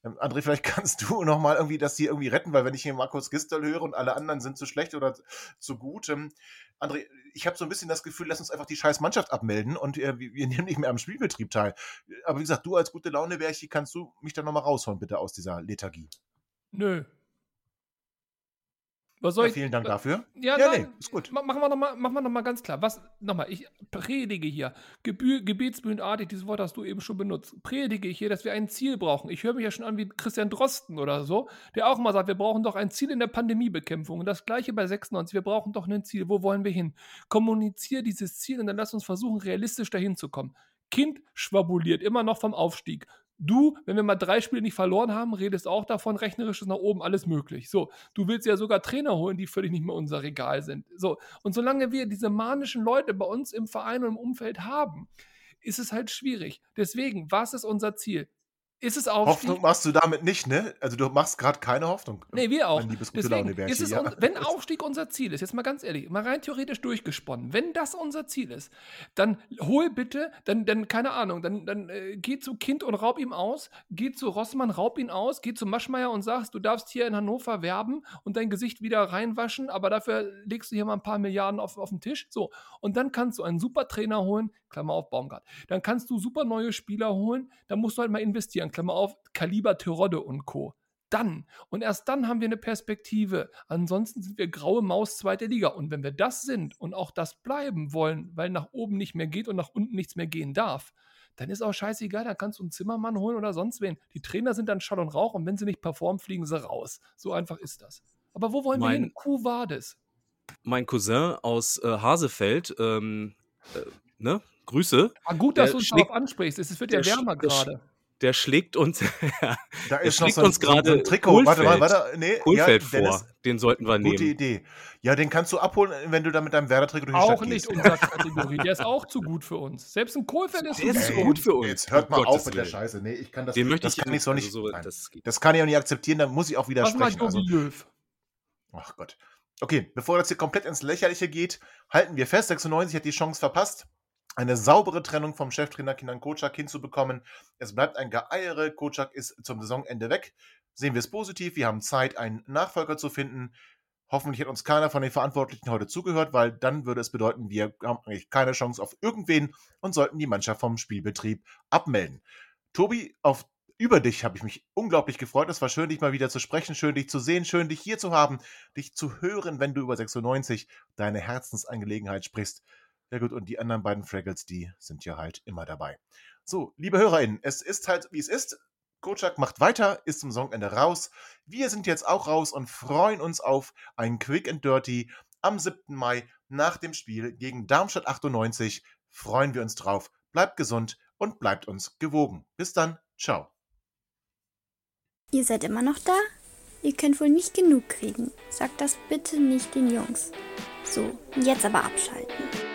Ähm, André, vielleicht (laughs) kannst du nochmal irgendwie das hier irgendwie retten, weil wenn ich hier Markus Gistel höre und alle anderen sind zu schlecht oder zu gut. Ähm, André, ich habe so ein bisschen das Gefühl, lass uns einfach die scheiß Mannschaft abmelden und äh, wir, wir, (laughs) nehmen nicht mehr am Spielbetrieb teil. Aber wie gesagt, du als gute Laune-Bärchi, kannst du mich dann nochmal rausholen, bitte, aus dieser Lethargie? Nö, was soll ja, vielen Dank dafür. Ja, ja nein, nee, ist gut. Machen wir nochmal noch mal ganz klar. Was, nochmal, ich predige hier, Gebü gebetsmühlenartig, dieses Wort hast du eben schon benutzt, predige ich hier, dass wir ein Ziel brauchen. Ich höre mich ja schon an wie Christian Drosten oder so, der auch mal sagt, wir brauchen doch ein Ziel in der Pandemiebekämpfung. Und das gleiche bei 96, wir brauchen doch ein Ziel. Wo wollen wir hin? Kommuniziere dieses Ziel und dann lass uns versuchen, realistisch dahin zu kommen. Kind schwabuliert immer noch vom Aufstieg. Du, wenn wir mal drei Spiele nicht verloren haben, redest auch davon, rechnerisch ist nach oben alles möglich. So, du willst ja sogar Trainer holen, die völlig nicht mehr unser Regal sind. So, und solange wir diese manischen Leute bei uns im Verein und im Umfeld haben, ist es halt schwierig. Deswegen, was ist unser Ziel? Ist es Aufstieg? Hoffnung machst du damit nicht, ne? Also du machst gerade keine Hoffnung. Nee, wir auch. Deswegen ist es, ja. wenn Aufstieg unser Ziel ist, jetzt mal ganz ehrlich, mal rein theoretisch durchgesponnen, wenn das unser Ziel ist, dann hol bitte, dann, dann keine Ahnung, dann, dann äh, geh zu Kind und raub ihm aus, geh zu Rossmann, raub ihn aus, geh zu Maschmeyer und sagst, du darfst hier in Hannover werben und dein Gesicht wieder reinwaschen, aber dafür legst du hier mal ein paar Milliarden auf, auf den Tisch. So, und dann kannst du einen super Trainer holen, Klammer auf Baumgart. Dann kannst du super neue Spieler holen, dann musst du halt mal investieren, Klammer auf, Kaliber Terodde und Co. Dann und erst dann haben wir eine Perspektive. Ansonsten sind wir graue Maus zweite Liga. Und wenn wir das sind und auch das bleiben wollen, weil nach oben nicht mehr geht und nach unten nichts mehr gehen darf, dann ist auch scheißegal, dann kannst du einen Zimmermann holen oder sonst wen. Die Trainer sind dann Schall und Rauch und wenn sie nicht performen, fliegen sie raus. So einfach ist das. Aber wo wollen mein, wir hin? Kuh war das. Mein Cousin aus äh, Hasefeld, ähm, äh, ne? Grüße. Ah, gut, dass du uns darauf ansprichst. Es wird ja wärmer gerade der schlägt uns, (laughs) da ist schlägt so ein, uns gerade so ein Trikot. Kohlfeld, warte, warte, warte, nee, Kohlfeld ja, vor. Den sollten wir nehmen. Gute Idee. Ja, den kannst du abholen, wenn du da mit deinem Werder-Trikot durch die Auch Stadt nicht unsere (laughs) Kategorie. Der ist auch zu gut für uns. Selbst ein Kohlfeld ist, der ist zu gut für uns. Jetzt hört mal oh, auf mit der Scheiße. Nee, ich kann das, den möchte das ich kann ich so nicht. Also so, das, das, kann ich auch nicht akzeptieren. Da muss ich auch widersprechen. Was also, Löw? Ach Gott. Okay, bevor das hier komplett ins Lächerliche geht, halten wir fest, 96 hat die Chance verpasst eine saubere Trennung vom Cheftrainer Kinan Kocak hinzubekommen. Es bleibt ein Geeiere. Kocak ist zum Saisonende weg. Sehen wir es positiv. Wir haben Zeit, einen Nachfolger zu finden. Hoffentlich hat uns keiner von den Verantwortlichen heute zugehört, weil dann würde es bedeuten, wir haben eigentlich keine Chance auf irgendwen und sollten die Mannschaft vom Spielbetrieb abmelden. Tobi, auf über dich habe ich mich unglaublich gefreut. Es war schön, dich mal wieder zu sprechen, schön, dich zu sehen, schön, dich hier zu haben, dich zu hören, wenn du über 96 deine Herzensangelegenheit sprichst. Ja gut, und die anderen beiden Fraggles, die sind ja halt immer dabei. So, liebe HörerInnen, es ist halt, wie es ist. Kocak macht weiter, ist zum Saisonende raus. Wir sind jetzt auch raus und freuen uns auf ein Quick and Dirty am 7. Mai nach dem Spiel gegen Darmstadt 98. Freuen wir uns drauf. Bleibt gesund und bleibt uns gewogen. Bis dann. Ciao. Ihr seid immer noch da? Ihr könnt wohl nicht genug kriegen. Sagt das bitte nicht den Jungs. So, jetzt aber abschalten.